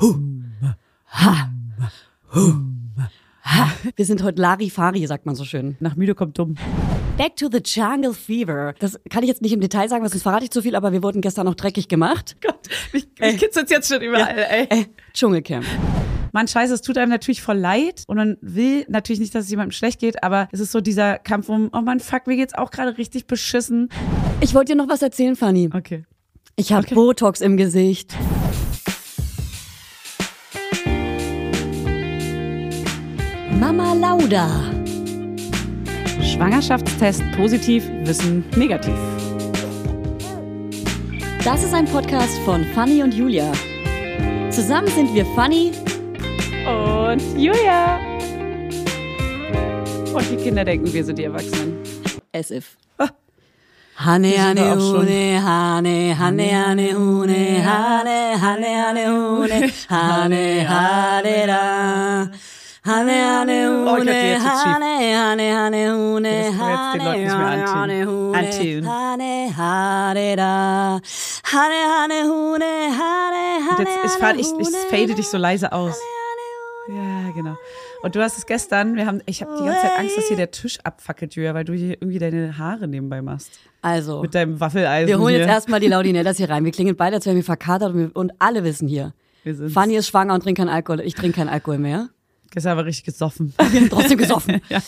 Ha. Ha. Wir sind heute Larifari, sagt man so schön. Nach müde kommt dumm. Back to the Jungle Fever. Das kann ich jetzt nicht im Detail sagen, das verrate ich zu viel, aber wir wurden gestern noch dreckig gemacht. Gott, mich, mich kitzelt jetzt schon überall, ey. Äh, Dschungelcamp. Mann, scheiße, es tut einem natürlich voll leid und man will natürlich nicht, dass es jemandem schlecht geht, aber es ist so dieser Kampf um, oh Mann, fuck, mir geht's auch gerade richtig beschissen. Ich wollte dir noch was erzählen, Fanny. Okay. Ich habe Okay. Botox im Gesicht. Mama Lauda. Schwangerschaftstest positiv, Wissen negativ. Das ist ein Podcast von Fanny und Julia. Zusammen sind wir Fanny. Und Julia. Und die Kinder denken, wir sind die Erwachsenen. As if. Ah. Hane, hane, hune, hane, hane, hane, hune, hane, hane, hane, hune, hane, hane, da. Hane, hane, Oh hune, hane, hane, hane, hune, Das können wir jetzt den Leuten nicht mehr hane, antun. hane, hune, hane, hane, da. Hane, hane, hune, hane, Und hane, jetzt, ich, hane, ich, ich hune, fade dich so leise aus. Ja, genau. Und du hast es gestern, wir haben, ich habe die ganze Zeit Angst, dass hier der Tisch abfackelt, Julia, weil du hier irgendwie deine Haare nebenbei machst. Also, Mit deinem Waffeleisen. wir holen hier. jetzt erstmal die Laudinellas hier rein. Wir klingen beide, als wären wir verkatert und, wir, und alle wissen hier. Wir sind's. Fanny ist schwanger und trinkt keinen Alkohol. Ich trinke keinen Alkohol mehr. Gestern aber richtig gesoffen. Wir haben trotzdem gesoffen. ja.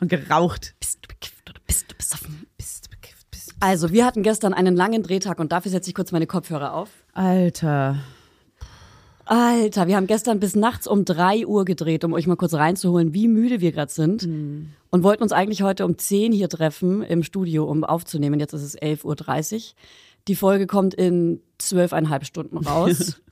Und geraucht. Bist du bekifft oder bist du besoffen? Bist du bekifft, bist du- Also, wir hatten gestern einen langen Drehtag und dafür setze ich kurz meine Kopfhörer auf. Alter. Alter, wir haben gestern bis nachts um drei Uhr gedreht, um euch mal kurz reinzuholen, wie müde wir gerade sind. Und wollten uns eigentlich heute um 10 hier treffen im Studio, um aufzunehmen. Jetzt ist es 11.30 Uhr. Die Folge kommt in zwölfeinhalb Stunden raus.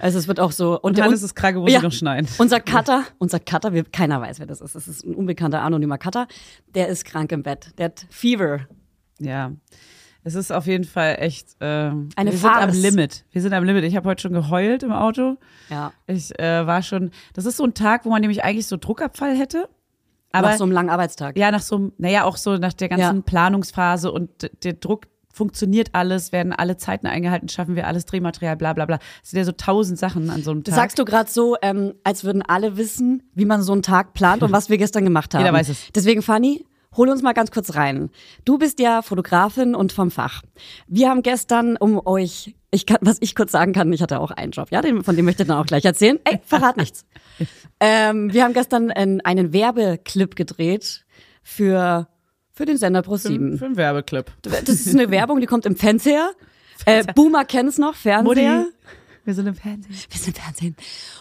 also es wird auch so. Und, Und Hannes ist krank muss Ja. noch schneiden. Unser Cutter, unser Cutter, wir, keiner weiß, wer das ist. Das ist ein unbekannter anonymer Cutter. Der ist krank im Bett. Der hat Fever. Ja. Es ist auf jeden Fall echt. Ähm, Eine wir sind am Farce. Limit. Wir sind am Limit. Ich habe heute schon geheult im Auto. Ja. Ich äh, war schon. Das ist so ein Tag, wo man nämlich eigentlich so Druckabfall hätte. Aber nach so einem langen Arbeitstag. ja, nach so einem, naja, auch so nach der ganzen Ja. Planungsphase und der Druck funktioniert alles, werden alle Zeiten eingehalten, schaffen wir alles Drehmaterial, bla bla bla. Es sind ja so tausend Sachen an so einem Tag. sagst du gerade so, ähm, als würden alle wissen, wie man so einen Tag plant und was wir gestern gemacht haben. Jeder weiß es. Deswegen, Fanny, hol uns mal ganz kurz rein. Du bist ja Fotografin und vom Fach. Wir haben gestern, um euch, ich kann, was ich kurz sagen kann, ich hatte auch einen Job, ja, den, von dem möchte ich dann auch gleich erzählen. Ey, verrat nichts. ähm, wir haben gestern einen, einen Werbeclip gedreht für, für den Sender Pro7. für einen Werbeclip. Das ist eine Werbung, die kommt im Fernseher. Äh, Boomer kennt's noch, Fernseher. Mutti, wir sind im Fernsehen. Wir sind im Fernsehen.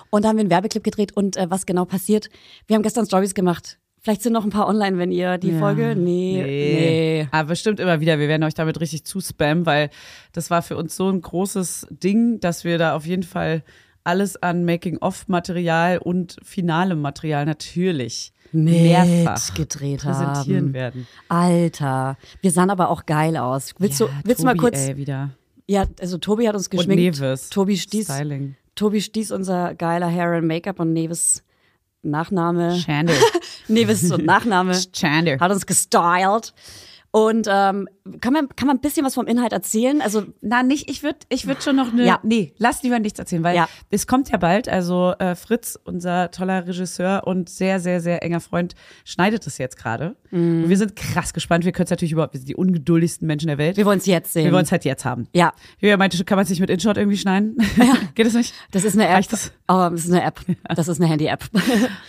Und da haben wir einen Werbeclip gedreht und äh, was genau passiert? Wir haben gestern Stories gemacht. Vielleicht sind noch ein paar online, wenn ihr die Folge. Nee, nee. Aber bestimmt immer wieder. Wir werden euch damit richtig zuspammen, weil das war für uns so ein großes Ding, dass wir da auf jeden Fall alles an Making-of-Material und finalem Material natürlich mehrfach gedreht präsentieren haben. werden. Alter, wir sahen aber auch geil aus. Willst Ja, du, willst du mal Tobi, kurz? Ey, wieder. Ja, also Tobi hat uns Und geschminkt. Neves. Tobi Stieß. Styling. Tobi Stieß, unser geiler Hair and Make-up und Neves Nachname. Chander. Neves und Nachname. Chander. hat uns gestylt. Und ähm, kann, man, kann man ein bisschen was vom Inhalt erzählen? Also Na, nicht, ich würde ich würd schon noch eine. Ja. Nee, lass lieber nichts erzählen, weil Ja. es kommt ja bald. Also äh, Fritz, unser toller Regisseur und sehr, sehr, sehr enger Freund, schneidet es jetzt gerade. Mhm. Und wir sind krass gespannt. Wir können es natürlich überhaupt, wir sind die ungeduldigsten Menschen der Welt. wir wollen es jetzt sehen. Wir wollen es halt jetzt haben. ja, Julia meinte, kann man es nicht mit InShot irgendwie schneiden? Geht es nicht? das ist eine App. Reicht das? Aber das ist eine App. Das ist eine Handy-App.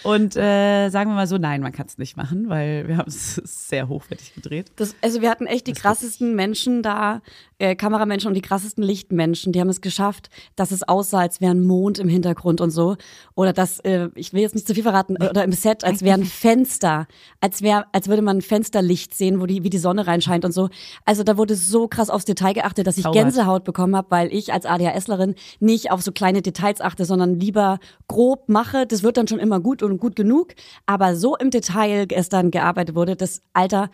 Und äh, sagen wir mal so, nein, man kann es nicht machen, weil wir haben es sehr hochwertig gedreht. Das, also wir hatten echt die krassesten Menschen da, äh, Kameramenschen und die krassesten Lichtmenschen. Die haben es geschafft, dass es aussah, als wäre ein Mond im Hintergrund und so. Oder dass, äh, ich will jetzt nicht zu viel verraten, oder im Set, als wären Fenster, als wäre, als würde man ein Fensterlicht sehen, wo die, wie die Sonne reinscheint und so. Also da wurde so krass aufs Detail geachtet, dass ich Zaubert. Gänsehaut bekommen habe, weil ich als ADHSlerin nicht auf so kleine Details achte, sondern lieber grob mache. Das wird dann schon immer gut und gut genug. Aber so im Detail gestern gearbeitet wurde, das Alter,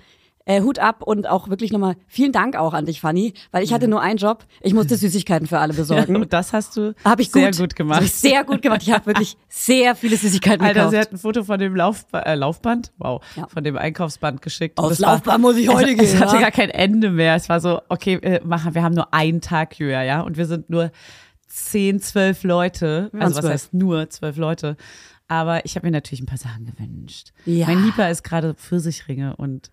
äh, Hut ab und auch wirklich nochmal vielen Dank auch an dich, Fanny, weil ich hatte nur einen Job. Ich musste Süßigkeiten für alle besorgen. Und das hast du Habe ich sehr gut, gut gemacht. Hab ich sehr gut gemacht. Ich habe wirklich sehr viele Süßigkeiten Alter, gekauft. sie hat ein Foto von dem Laufba äh, Laufband, wow, Ja. von dem Einkaufsband geschickt. Und Aufs das war- Laufband muss ich heute es, gehen, Es hatte ja? gar kein Ende mehr. Es war so, okay, äh, machen, wir haben nur einen Tag, Julia, ja, und wir sind nur zehn, zwölf Leute. Also was zwölf. heißt nur zwölf Leute. Aber ich habe mir natürlich ein paar Sachen gewünscht. Ja. Mein Lieber ist gerade Pfirsichringe und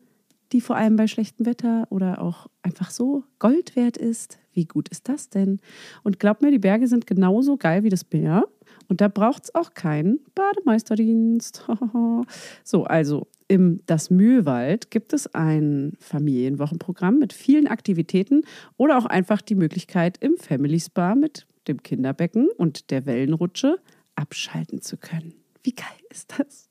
die vor allem bei schlechtem Wetter oder auch einfach so Gold wert ist. Wie gut ist das denn? Und glaubt mir, die Berge sind genauso geil wie das Meer. Und da braucht es auch keinen Bademeisterdienst. so, also im Das Mühlwald gibt es ein Familienwochenprogramm mit vielen Aktivitäten oder auch einfach die Möglichkeit, im Family Spa mit dem Kinderbecken und der Wellenrutsche abschalten zu können. Wie geil ist das?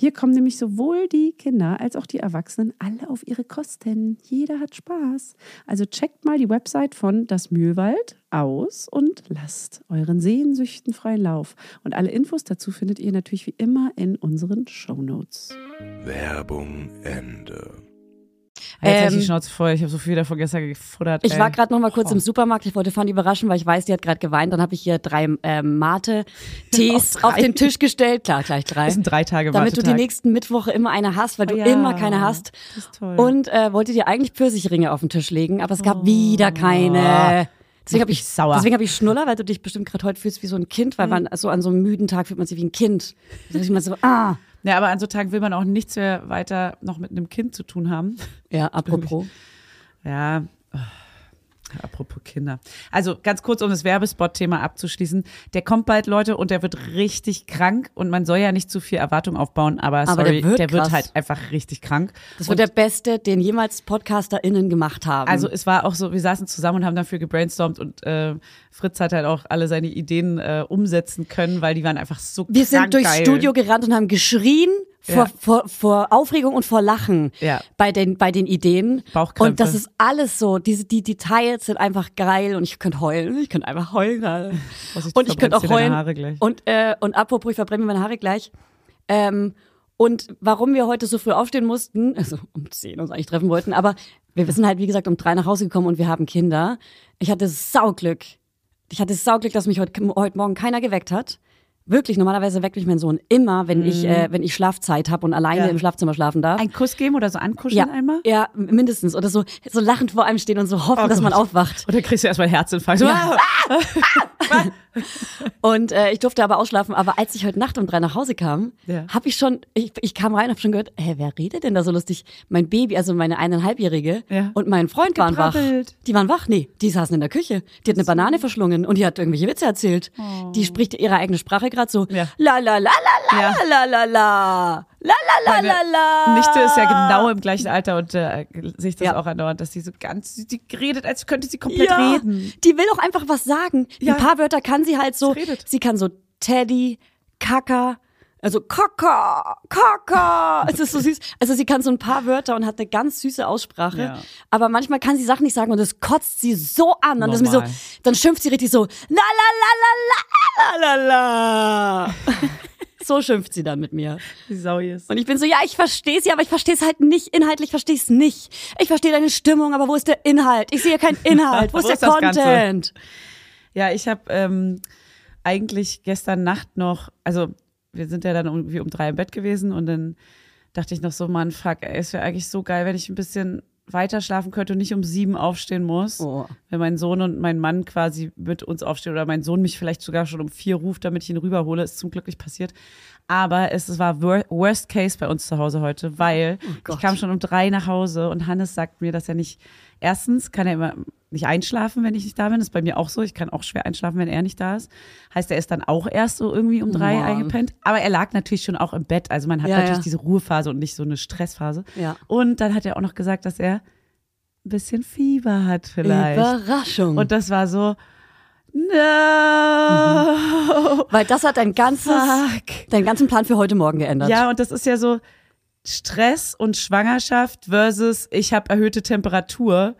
Hier kommen nämlich sowohl die Kinder als auch die Erwachsenen alle auf ihre Kosten. Jeder hat Spaß. Also checkt mal die Website von Das Mühlwald aus und lasst euren Sehnsüchten freien Lauf. Und alle Infos dazu findet ihr natürlich wie immer in unseren Shownotes. Werbung Ende. Jetzt ähm, Ähm, die Schnauze voll. Ich habe so viel davon gestern gefuttert. Ich ey. war gerade noch mal kurz Oh. im Supermarkt. Ich wollte Fanny überraschen, weil ich weiß, die hat gerade geweint. Dann habe ich hier drei ähm, Mate-Tees auf den Tisch gestellt. Klar, gleich drei. Das sind drei Tage Damit du die Wartetag. nächsten Mittwoche immer eine hast, weil du Oh ja, immer keine hast. Das ist toll. Und äh, wollte dir eigentlich Pfirsichringe auf den Tisch legen, aber es gab wieder keine. Deswegen habe ich sauer. Deswegen habe ich Schnuller, weil du dich bestimmt gerade heute fühlst wie so ein Kind, weil Mhm. man so an so einem müden Tag fühlt man sich wie ein Kind. Da ich immer so, ah. Ja, aber an so Tagen will man auch nichts mehr weiter noch mit einem Kind zu tun haben. Ja, apropos. Ja. Apropos Kinder. Also ganz kurz, um das Werbespot-Thema abzuschließen. Der kommt bald, Leute, und der wird richtig krank. Und man soll ja nicht zu viel Erwartung aufbauen, aber, Aber der sorry, wird der wird halt einfach richtig krank. Das wird der beste, den jemals PodcasterInnen gemacht haben. Also es war auch so, wir saßen zusammen und haben dafür gebrainstormt und äh, Fritz hat halt auch alle seine Ideen äh, umsetzen können, weil die waren einfach so wir sind durchs geil. Studio gerannt und haben geschrien vor, Ja. vor, vor Aufregung und vor Lachen Ja. bei, den, bei den Ideen. Bauchkrämpfe. Und das ist alles so. Diese, die Details sind einfach geil und ich könnte heulen. Ich könnte einfach heulen. gerade. Und ich könnte auch heulen. Haare gleich. Und, äh, und apropos, ich verbrenne mir meine Haare gleich. Ähm, und warum wir heute so früh aufstehen mussten, also um 10 uns eigentlich treffen wollten, aber wir sind halt, wie gesagt, um drei nach Hause gekommen und wir haben Kinder. Ich hatte Sauglück. Ich hatte Sauglück, dass mich heute, heute Morgen keiner geweckt hat. Wirklich, normalerweise weckt mich mein Sohn immer, wenn ich, äh, wenn ich Schlafzeit habe und alleine Mhm. Ja. im Schlafzimmer schlafen darf. Ein Kuss geben oder so ankuscheln ja, einmal? ja, mindestens. Oder so, so lachend vor einem stehen und so hoffen, Oh dass man aufwacht. Oder kriegst du erstmal einen Herzinfarkt. Ja. Und äh, ich durfte aber ausschlafen. Aber als ich heute Nacht um drei nach Hause kam, Ja. habe ich schon, ich, ich kam rein und habe schon gehört, hä, wer redet denn da so lustig? Mein Baby, also meine eineinhalbjährige Ja. und mein Freund waren wach. Die waren wach? Nee, die saßen in der Küche. Die hat eine Banane verschlungen und die hat irgendwelche Witze erzählt. Die spricht ihre eigene Sprache gerade so. Ja. La la la la la la la la. La la la la la. Nichte ist ja genau im gleichen Alter und äh, sehe ich das Ja. auch andauernd, dass sie so ganz, sie, redet, als könnte sie komplett ja, reden. Die will auch einfach was sagen. Ja. Ein paar Wörter kann sie halt so. Sie kann so Teddy, Kaka, Also Kaka, Kaka. Es ist so süß. Also sie kann so ein paar Wörter und hat eine ganz süße Aussprache. Ja. Aber manchmal kann sie Sachen nicht sagen und das kotzt sie so an. Und das ist mir so, dann schimpft sie richtig so, la la la la la la la. so schimpft sie dann mit mir. Die Sau ist. Und ich bin so, ja, ich verstehe sie, aber ich verstehe es halt nicht. Inhaltlich verstehe ich es nicht. Ich verstehe deine Stimmung, aber wo ist der Inhalt? Ich sehe keinen Inhalt. Wo ist Wo der ist das Ganze? Content? Ja, ich habe ähm, eigentlich gestern Nacht noch, also wir sind ja dann irgendwie um drei im Bett gewesen und dann dachte ich noch so, Mann, fuck, ey, es wäre eigentlich so geil, wenn ich ein bisschen weiter schlafen könnte und nicht um sieben aufstehen muss. Oh. Wenn mein Sohn und mein Mann quasi mit uns aufstehen oder mein Sohn mich vielleicht sogar schon um vier ruft, damit ich ihn rüberhole, ist zum Glück nicht passiert. Aber es war wor worst case bei uns zu Hause heute, weil ich Gott. kam schon um drei nach Hause und Hannes sagt mir, dass er nicht, erstens kann er immer nicht einschlafen, wenn ich nicht da bin. Das ist bei mir auch so. Ich kann auch schwer einschlafen, wenn er nicht da ist. Heißt, er ist dann auch erst so irgendwie um drei Mann. eingepennt. Aber er lag natürlich schon auch im Bett. Also man hat Ja, natürlich ja. diese Ruhephase und nicht so eine Stressphase. Ja. Und dann hat er auch noch gesagt, dass er ein bisschen Fieber hat vielleicht. Überraschung. Und das war so, no. Weil das hat dein ganzes, Fuck. deinen ganzen Plan für heute Morgen geändert. Ja, und das ist ja so Stress und Schwangerschaft versus ich habe erhöhte Temperatur.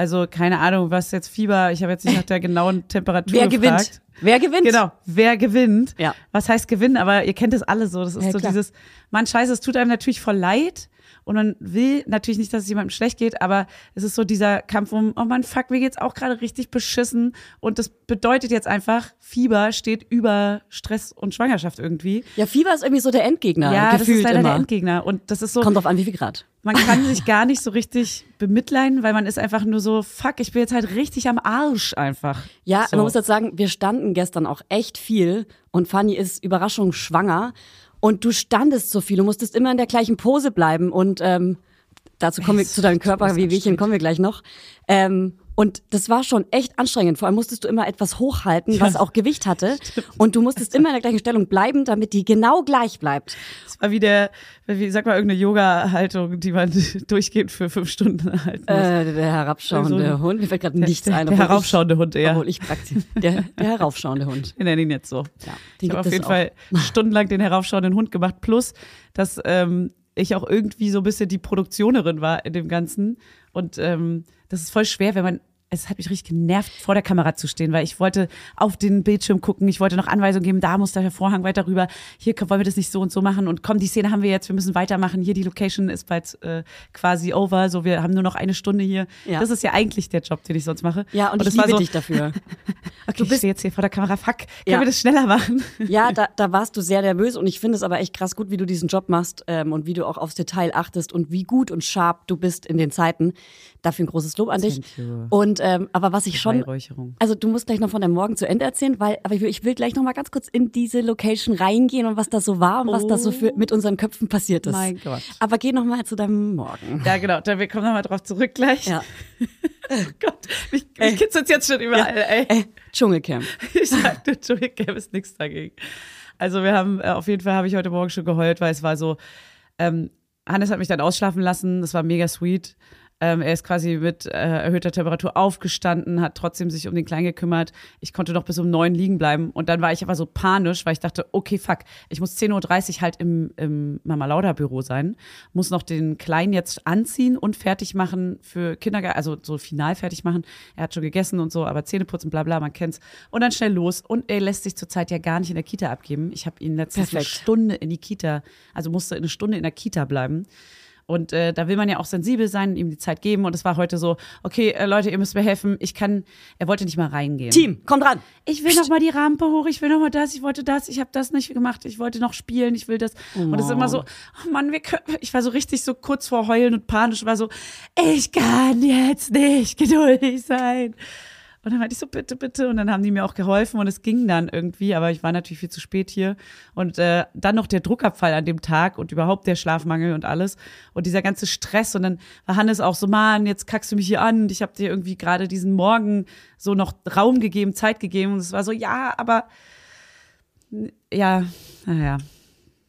Also keine Ahnung, was jetzt Fieber, ich habe jetzt nicht nach der genauen Temperatur Wer gefragt. gewinnt? Wer gewinnt? Genau, wer gewinnt? Ja. Was heißt gewinnen? Aber ihr kennt es alle so. Das ist Ja, so klar. dieses, man scheiße, es tut einem natürlich voll leid. Und man will natürlich nicht, dass es jemandem schlecht geht, aber es ist so dieser Kampf um, oh man, fuck, mir geht's auch gerade richtig beschissen. Und das bedeutet jetzt einfach, Fieber steht über Stress und Schwangerschaft irgendwie. Ja, Fieber ist irgendwie so der Endgegner. ja, das ist leider immer. der Endgegner. Und das ist so, Kommt drauf an, wie viel Grad. man kann sich gar nicht so richtig bemitleiden, weil man ist einfach nur so, fuck, ich bin jetzt halt richtig am Arsch einfach. Ja, so. man muss jetzt sagen, wir standen gestern auch echt viel und Fanny ist Überraschung schwanger und du standest so viel, du musstest immer in der gleichen Pose bleiben. Und ähm, dazu kommen wir zu deinem Körper, wie Wehchen kommen wir gleich noch. Ähm, und das war schon echt anstrengend. Vor allem musstest du immer etwas hochhalten, was auch Gewicht hatte. Und du musstest immer in der gleichen Stellung bleiben, damit die genau gleich bleibt. Das war wie der, wie sag mal, irgendeine Yoga-Haltung, die man durchgehend für fünf Stunden halten muss. Äh, der herabschauende Also, Hund. Mir fällt gerade nichts der, ein. Der heraufschauende Hund, eher. Obwohl ich praktisch. Der, der heraufschauende Hund. Wir nennen ihn jetzt so. Ja, ich habe auf jeden auch. Fall stundenlang den heraufschauenden Hund gemacht, plus, dass ähm, ich auch irgendwie so ein bisschen die Produktionerin war in dem Ganzen. Und ähm, das ist voll schwer, wenn man es hat mich richtig genervt, vor der Kamera zu stehen, weil ich wollte auf den Bildschirm gucken, ich wollte noch Anweisungen geben, da muss der Vorhang weiter rüber, hier wollen wir das nicht so und so machen und komm, die Szene haben wir jetzt, wir müssen weitermachen, hier die Location ist bald äh, quasi over, so wir haben nur noch eine Stunde hier. Ja. Das ist ja eigentlich der Job, den ich sonst mache. Ja, und, ich das war liebe so, dich dafür. Okay, ich stehe jetzt hier vor der Kamera, fuck, können Ja. wir das schneller machen? Ja, da, da warst du sehr nervös und ich finde es aber echt krass gut, wie du diesen Job machst ähm, und wie du auch aufs Detail achtest und wie gut und sharp du bist in den Zeiten. Dafür ein großes Lob an dich. Und ähm, aber was ich schon, also du musst gleich noch von deinem Morgen zu Ende erzählen, weil aber ich will, ich will gleich noch mal ganz kurz in diese Location reingehen und was da so war und was da so für, mit unseren Köpfen passiert ist. Oh Mein Gott. Aber geh noch mal zu deinem Morgen. Ja, genau, da, wir kommen nochmal drauf zurück gleich. Ja. Oh Gott, mich, mich kitzelt jetzt schon überall, ey. Äh, Dschungelcamp. Ich sagte, gäbe es nichts dagegen. Also wir haben, äh, auf jeden Fall habe ich heute Morgen schon geheult, weil es war so, ähm, Hannes hat mich dann ausschlafen lassen, das war mega sweet. Ähm, er ist quasi mit äh, erhöhter Temperatur aufgestanden, hat trotzdem sich um den Kleinen gekümmert. Ich konnte noch bis um neun liegen bleiben. Und dann war ich aber so panisch, weil ich dachte, okay, fuck, ich muss 10.30 Uhr halt im, im Mama Lauda Büro sein, muss noch den Kleinen jetzt anziehen und fertig machen für Kindergarten, also so final fertig machen. Er hat schon gegessen und so, aber Zähne putzen, bla bla, man kennt's. Und dann schnell los. Und er lässt sich zurzeit ja gar nicht in der Kita abgeben. Ich habe ihn letztens eine Perfekt. Stunde in die Kita, also musste eine Stunde in der Kita bleiben. Und äh, da will man ja auch sensibel sein, ihm die Zeit geben. Und es war heute so, okay, äh, Leute, ihr müsst mir helfen. Ich kann, er wollte nicht mal reingehen. Team, komm dran. Ich will noch mal die Rampe hoch, ich will noch mal das, ich wollte das, ich habe das nicht gemacht, ich wollte noch spielen, ich will das. und es ist immer so, oh Mann, wir können, ich war so richtig so kurz vor Heulen und panisch, war so, ich kann jetzt nicht geduldig sein. Und dann meinte ich so, bitte, bitte. Und dann haben die mir auch geholfen und es ging dann irgendwie, aber ich war natürlich viel zu spät hier. Und äh, dann noch der Druckabfall an dem Tag und überhaupt der Schlafmangel und alles. Und dieser ganze Stress. Und dann war Hannes auch so, Mann, jetzt kackst du mich hier an. Und ich habe dir irgendwie gerade diesen Morgen so noch Raum gegeben, Zeit gegeben. Und es war so, ja, aber ja, naja.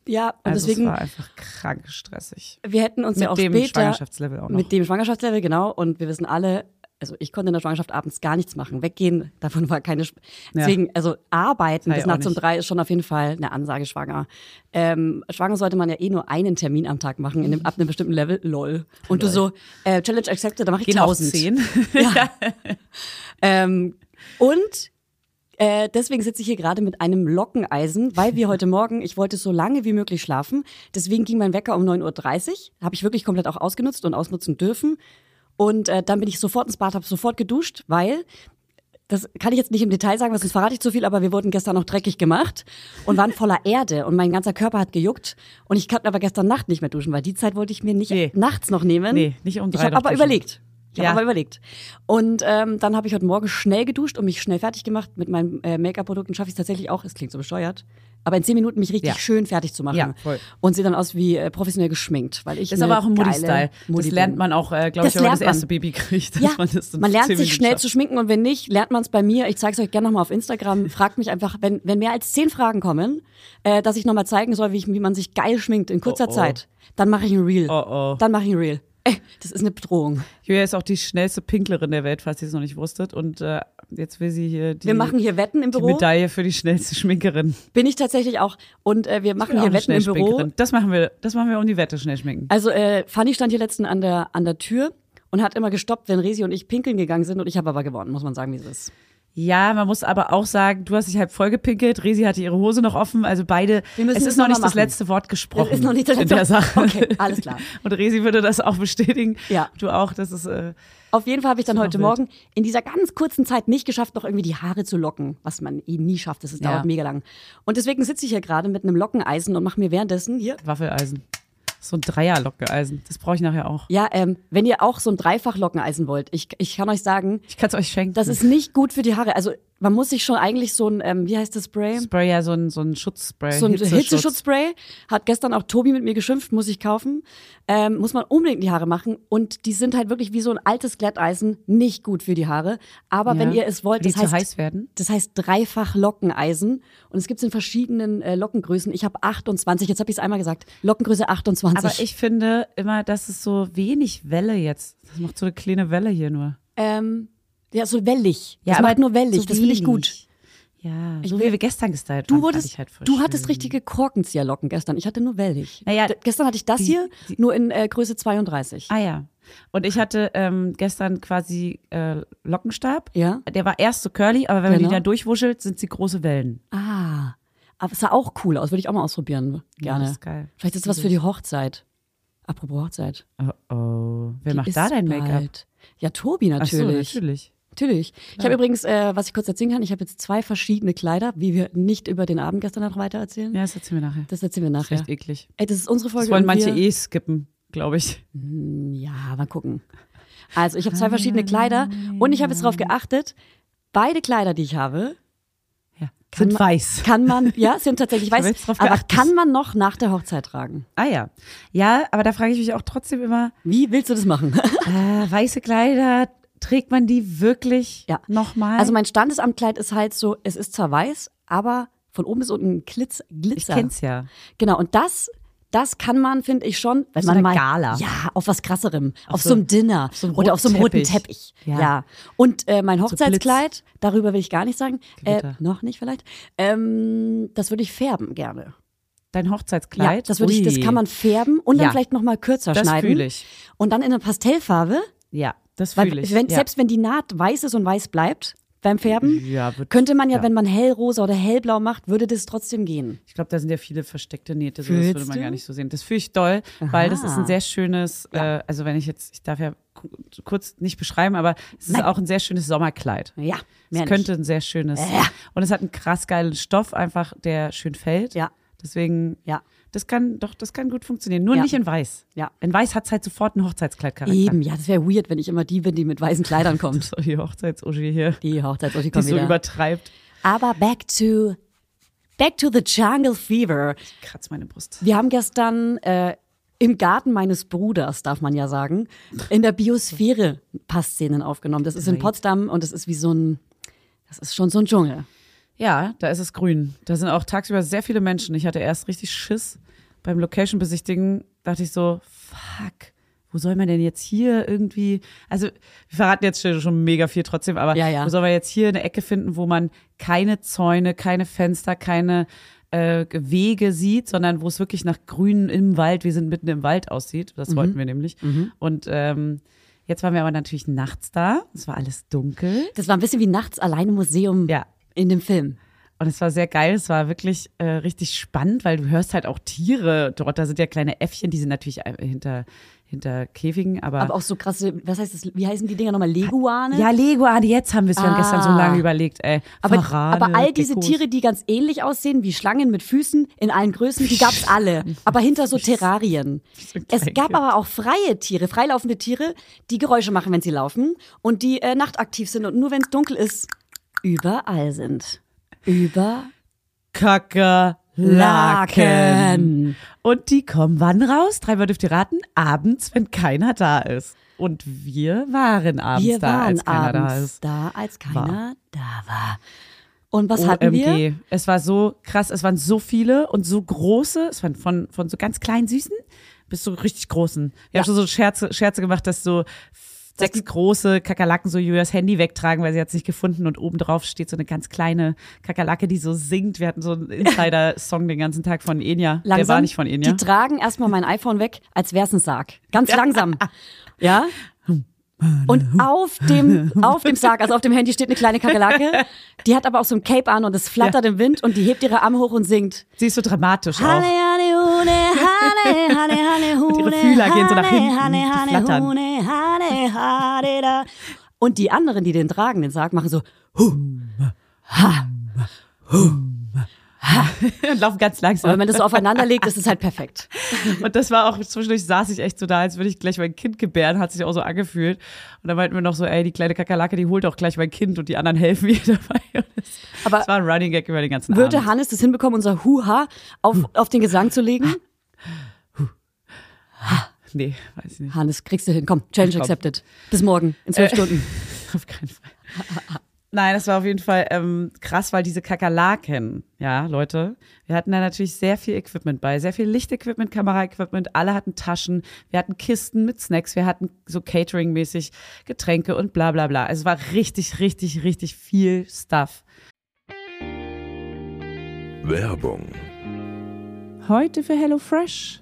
Ja, und Also deswegen, es war einfach krank stressig. wir hätten uns Mit ja auch dem später Schwangerschaftslevel auch noch. mit dem Schwangerschaftslevel genau und wir wissen alle, also ich konnte in der Schwangerschaft abends gar nichts machen. Weggehen, davon war keine. Sp Deswegen, also arbeiten Ja, bis nachts um drei ist schon auf jeden Fall eine Ansage schwanger. Ähm, schwanger sollte man ja eh nur einen Termin am Tag machen, in dem, ab einem bestimmten Level. Lol. Und du so, äh, Challenge accepted, da mache ich auch tausend. zehn. Ähm, und äh, deswegen sitze ich hier gerade mit einem Lockeneisen, weil wir heute Morgen, ich wollte so lange wie möglich schlafen. Deswegen ging mein Wecker um 9.30 Uhr. Habe ich wirklich komplett auch ausgenutzt und ausnutzen dürfen. Und äh, dann bin ich sofort ins Bad, habe sofort geduscht, weil das kann ich jetzt nicht im Detail sagen, sonst verrate ich zu viel, aber wir wurden gestern noch dreckig gemacht und waren voller Erde und mein ganzer Körper hat gejuckt und ich konnte aber gestern Nacht nicht mehr duschen, weil die Zeit wollte ich mir nicht Nee. nachts noch nehmen. Nee, nicht um Ich drei habe noch aber duschen. überlegt. Ich Ja. habe aber überlegt. Und ähm, dann habe ich heute Morgen schnell geduscht und mich schnell fertig gemacht mit meinen äh, Make-up-Produkten. Schaffe ich es tatsächlich auch, es klingt so bescheuert, aber in zehn Minuten mich richtig Ja. schön fertig zu machen. Ja, voll. Und sehe dann aus wie äh, professionell geschminkt, weil ich Das ist aber auch ein geile Mutti-Style. Das lernt man auch, äh, glaube ich, wenn man das man. erste Baby kriegt. Ja, man, man lernt sich Minuten schnell schafft. zu schminken und wenn nicht, lernt man es bei mir. Ich zeige es euch gerne nochmal auf Instagram. Fragt mich einfach, wenn, wenn mehr als zehn Fragen kommen, äh, dass ich nochmal zeigen soll, wie, ich, wie man sich geil schminkt in kurzer Oh, oh. Zeit. Dann mache ich ein Reel. Oh, oh. Dann mache ich ein Reel. Äh, das ist eine Bedrohung. Julia ist auch die schnellste Pinklerin der Welt, falls ihr es noch nicht wusstet. Und äh, jetzt will sie hier die, Wir machen hier Wetten im die Büro. Medaille für die schnellste Schminkerin. Bin ich tatsächlich auch. Und äh, wir machen hier Wetten im Büro. Das machen wir, das machen wir um die Wette schnell schminken. Also äh, Fanny stand hier letztens an der, an der Tür und hat immer gestoppt, wenn Resi und ich pinkeln gegangen sind. Und ich habe aber gewonnen, muss man sagen, wie es ist. Ja, man muss aber auch sagen, du hast dich halb voll gepinkelt, Resi hatte ihre Hose noch offen, also beide, Wir müssen es ist noch nicht mal das machen. letzte Wort gesprochen. Es ist noch nicht das in letzte der Wort. Sache. Okay, alles klar. Und Resi würde das auch bestätigen. Ja. Du auch, das ist, äh, Auf jeden Fall habe ich dann heute. Morgen in dieser ganz kurzen Zeit nicht geschafft, noch irgendwie die Haare zu locken, was man eh nie schafft. Das ist, Ja. dauert mega lang. Und deswegen sitze ich hier gerade mit einem Lockeneisen und mache mir währenddessen hier. Waffeleisen. So ein Dreierlockeisen. Das brauche ich nachher auch. Ja, ähm, wenn ihr auch so ein Dreifach-Lockeneisen wollt, ich, ich kann euch sagen, Ich kann es euch schenken. das ist nicht gut für die Haare. Also man muss sich schon eigentlich so ein, ähm, wie heißt das Spray? Spray, ja, so ein, so ein Schutzspray. So ein Hitzeschutz. Hitzeschutzspray. Hat gestern auch Tobi mit mir geschimpft, muss ich kaufen. Ähm, muss man unbedingt die Haare machen. Und die sind halt wirklich wie so ein altes Glätteisen, nicht gut für die Haare. Aber Ja. wenn ihr es wollt, das zu heißt, heiß werden? das heißt dreifach Lockeneisen. Und es gibt es in verschiedenen äh, Lockengrößen. Ich habe 28, jetzt habe ich es einmal gesagt. Lockengröße 28. Aber ich finde immer, das ist so wenig Welle jetzt. Das macht so eine kleine Welle hier nur. ähm, ja, so wellig. Ja, das aber macht nur wellig. so das finde ich gut. Ja, Ich so will- wie wir gestern gestylt Du wurdest, halt du schön. hattest richtige Korkenzieherlocken gestern. Ich hatte nur wellig. Naja, D- gestern hatte ich das die- hier, die- nur in äh, Größe 32. Ah ja. Und ich hatte ähm, gestern quasi äh, Lockenstab. Ja. Der war erst so curly, aber wenn man Genau. die dann durchwuschelt, sind sie große Wellen. Ah, aber es sah auch cool aus. Würde ich auch mal ausprobieren. Gerne. das ist geil. Vielleicht ist das was für die Hochzeit. Apropos Hochzeit. Oh oh. Wer Die macht da dein Make-up? Ja, Tobi Ach so, natürlich. Natürlich. Natürlich. Ich habe übrigens, äh, was ich kurz erzählen kann, ich habe jetzt zwei verschiedene Kleider, wie wir nicht über den Abend gestern noch weiter erzählen. Ja, das erzählen wir nachher. Das erzählen wir Das ist nachher. echt eklig. Ey, das ist unsere Folge. Das wollen manche eh skippen, glaube ich. Ja, mal gucken. Also ich habe zwei verschiedene Kleider und ich habe jetzt darauf geachtet, beide Kleider, die ich habe, Ja. Sind man- weiß. kann man, ja, sind tatsächlich weiß, aber geachtet. kann man noch nach der Hochzeit tragen? Ah ja. Ja, aber da frage ich mich auch trotzdem immer, Wie willst du das machen? äh, weiße Kleider, trägt man die wirklich Ja. nochmal? Also mein Standesamtkleid ist halt so, es ist zwar weiß, aber von oben bis unten Glitz, ich Glitzer. kenn's ja. Genau, und das, das kann man, finde ich schon, wenn so man mal, Gala. ja, auf was krasserem, auf, so- so einem Dinner so einem oder auf so einem roten Teppich. Ja. Ja. Und äh, mein Hochzeitskleid, darüber will ich gar nicht sagen, äh, noch nicht vielleicht, ähm, das würde ich färben gerne. Dein Hochzeitskleid? Ja, das würde ich, das kann man färben und dann Ja. vielleicht noch mal kürzer Das schneiden. fühle ich. Und dann in einer Pastellfarbe, Ja, das fühle ich. wenn, ja. selbst wenn die Naht weiß ist und weiß bleibt beim Färben, Ja, wird- könnte man ja, ja. wenn man hellrosa oder hellblau macht, würde das trotzdem gehen. Ich glaube, da sind ja viele versteckte Nähte, so das würde man du? gar nicht so sehen. Das fühle ich doll, weil das ist Aha. ein sehr schönes, Ja. äh, also wenn ich jetzt, ich darf ja ku- kurz nicht beschreiben, aber es ist Nein. auch ein sehr schönes Sommerkleid. Ja, Es mehr könnte nicht. ein sehr schönes, Ja. und es hat einen krass geilen Stoff einfach, der schön fällt. Ja. Deswegen, Ja. Das kann, doch, das kann gut funktionieren. Nur Ja. nicht in weiß. Ja. In weiß hat es halt sofort einen Hochzeitskleidcharakter. Eben, ja, das wäre weird, wenn ich immer die bin, die mit weißen Kleidern kommt. So die Hochzeits-Uschi hier, Die Hochzeits, die die kommt so wieder. übertreibt. Aber back to, back to the Jungle Fever. Kratz meine Brust. Wir haben gestern äh, im Garten meines Bruders, darf man ja sagen, in der Biosphäre ein paar Szenen aufgenommen. Das ist in Potsdam und das ist wie so ein, das ist schon so ein Dschungel. Ja, da ist es grün. Da sind auch tagsüber sehr viele Menschen. Ich hatte erst richtig Schiss beim Location-Besichtigen. Dachte ich so, fuck, wo soll man denn jetzt hier irgendwie, also wir verraten jetzt schon mega viel trotzdem, aber Ja, ja. wo soll man jetzt hier eine Ecke finden, wo man keine Zäune, keine Fenster, keine äh, Wege sieht, sondern wo es wirklich nach Grün im Wald, wir sind mitten im Wald aussieht. Das wollten wir nämlich. Und ähm, jetzt waren wir aber natürlich nachts da. Es war alles dunkel. Das war ein bisschen wie nachts allein im Museum Ja. In dem Film. Und es war sehr geil, es war wirklich äh, richtig spannend, weil du hörst halt auch Tiere dort. Da sind ja kleine Äffchen, die sind natürlich äh, hinter, hinter Käfigen, aber. Aber auch so krasse, was heißt das, wie heißen die Dinger nochmal? Leguane? ja, Lego, ah, jetzt haben wir es. Wir haben gestern so Ah. lange überlegt, ey. Aber, Varane, aber all diese Geckos. Tiere, die ganz ähnlich aussehen, wie Schlangen mit Füßen in allen Größen, die gab's alle. Aber hinter so Terrarien. so Es gab aber auch freie Tiere, freilaufende Tiere, die Geräusche machen, wenn sie laufen und die äh, nachtaktiv sind und nur wenn es dunkel ist, überall sind. Über Kakerlaken. Und die kommen wann raus? Dreimal dürft ihr raten? Abends, wenn keiner da ist. Und wir waren abends wir da, waren als keiner da abends ist. da, als keiner da war. Und was hatten wir? OMG. Es war so krass, es waren so viele und so große, es waren von, von so ganz kleinen Süßen bis so richtig großen. Wir haben schon so Scherze, Scherze gemacht, dass so sechs große Kakerlaken so Julias Handy wegtragen, weil sie hat es nicht gefunden und oben drauf steht so eine ganz kleine Kakerlake, die so singt. Wir hatten so einen Insider-Song den ganzen Tag von Enya. Langsam, Der war nicht von Enya. Die tragen erstmal mein iPhone weg, als wär's ein Sarg. Ganz langsam. Ja? Und auf dem, auf dem Sarg, also auf dem Handy steht eine kleine Kakerlake. Die hat aber auch so ein Cape an und es flattert im Wind und die hebt ihre Arme hoch und singt. Sie ist so dramatisch auch. hane, hune, hane, hane, hane, hune, ihre Fühler gehen so nach hinten, die flattern. Da. Und die anderen, die den tragen, den Sarg, machen so, und laufen ganz aber langsam. wenn man das so aufeinander legt, ist es halt perfekt. Und das war auch, zwischendurch saß ich echt so da, als würde ich gleich mein Kind gebären, hat sich auch so angefühlt. Und dann meinten wir noch so, ey, die kleine Kakerlake, die holt auch gleich mein Kind und die anderen helfen ihr dabei. Und das, Aber das war ein Running Gag über den ganzen Würde Abend. Hannes das hinbekommen, unser Huha auf, auf den Gesang zu legen? Nee, weiß ich nicht. Hannes, kriegst du hin. Komm, Challenge Komm. accepted. Bis morgen in zwölf Stunden. Auf keinen Fall. Nein, das war auf jeden Fall ähm, krass, weil diese Kakerlaken, ja, Leute, wir hatten da natürlich sehr viel Equipment bei, sehr viel Lichtequipment, Kameraequipment, alle hatten Taschen, wir hatten Kisten mit Snacks, wir hatten so Catering-mäßig Getränke und bla bla bla. Also es war richtig, richtig, richtig viel Stuff. Werbung. Heute für HelloFresh.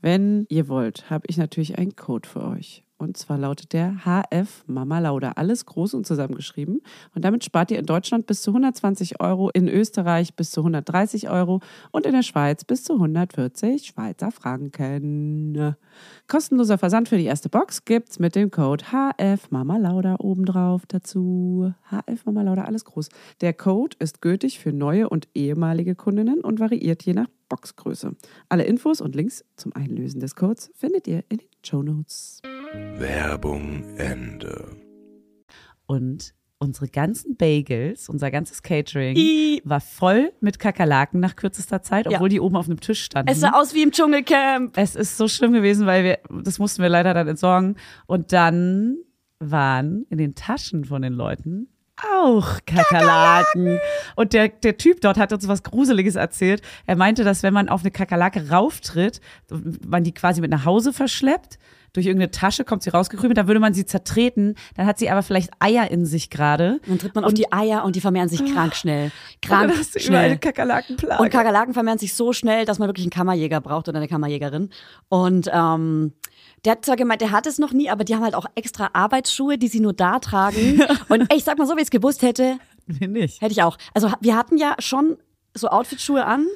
wenn ihr wollt, habe ich natürlich einen Code für euch. Und zwar lautet der HF Mama Lauda. Alles groß und zusammengeschrieben. Und damit spart ihr in Deutschland bis zu 120 Euro, in Österreich bis zu 130 Euro und in der Schweiz bis zu 140 Schweizer Franken. Kostenloser Versand für die erste Box gibt's mit dem Code HF Mama Lauda obendrauf dazu. HF Mama Lauda, alles groß. Der Code ist gültig für neue und ehemalige Kundinnen und variiert je nach Boxgröße. Alle Infos und Links zum Einlösen des Codes findet ihr in den Show Notes. Werbung Ende. Und unsere ganzen Bagels, unser ganzes Catering I- war voll mit Kakerlaken nach kürzester Zeit, Ja. obwohl die oben auf einem Tisch standen. Es sah aus wie im Dschungelcamp. Es ist so schlimm gewesen, weil wir, das mussten wir leider dann entsorgen. Und dann waren in den Taschen von den Leuten auch Kakerlaken. Und der, der Typ dort hat uns was Gruseliges erzählt. Er meinte, dass wenn man auf eine Kakerlake rauftritt, man die quasi mit nach Hause verschleppt, durch irgendeine Tasche kommt sie rausgekrümelt, dann würde man sie zertreten, dann hat sie aber vielleicht Eier in sich gerade. Dann tritt man auf die Eier und die vermehren sich krank schnell. Und Krank dann hast du überall eine schnell. Kakerlakenplage. Und Kakerlaken vermehren sich so schnell, dass man wirklich einen Kammerjäger braucht oder eine Kammerjägerin. Und ähm, der hat zwar gemeint, der hat es noch nie, aber die haben halt auch extra Arbeitsschuhe, die sie nur da tragen. Und ey, ich sag mal so, wie ich es gewusst hätte, Wir nicht. hätte ich auch. Also wir hatten ja schon so Outfitschuhe an,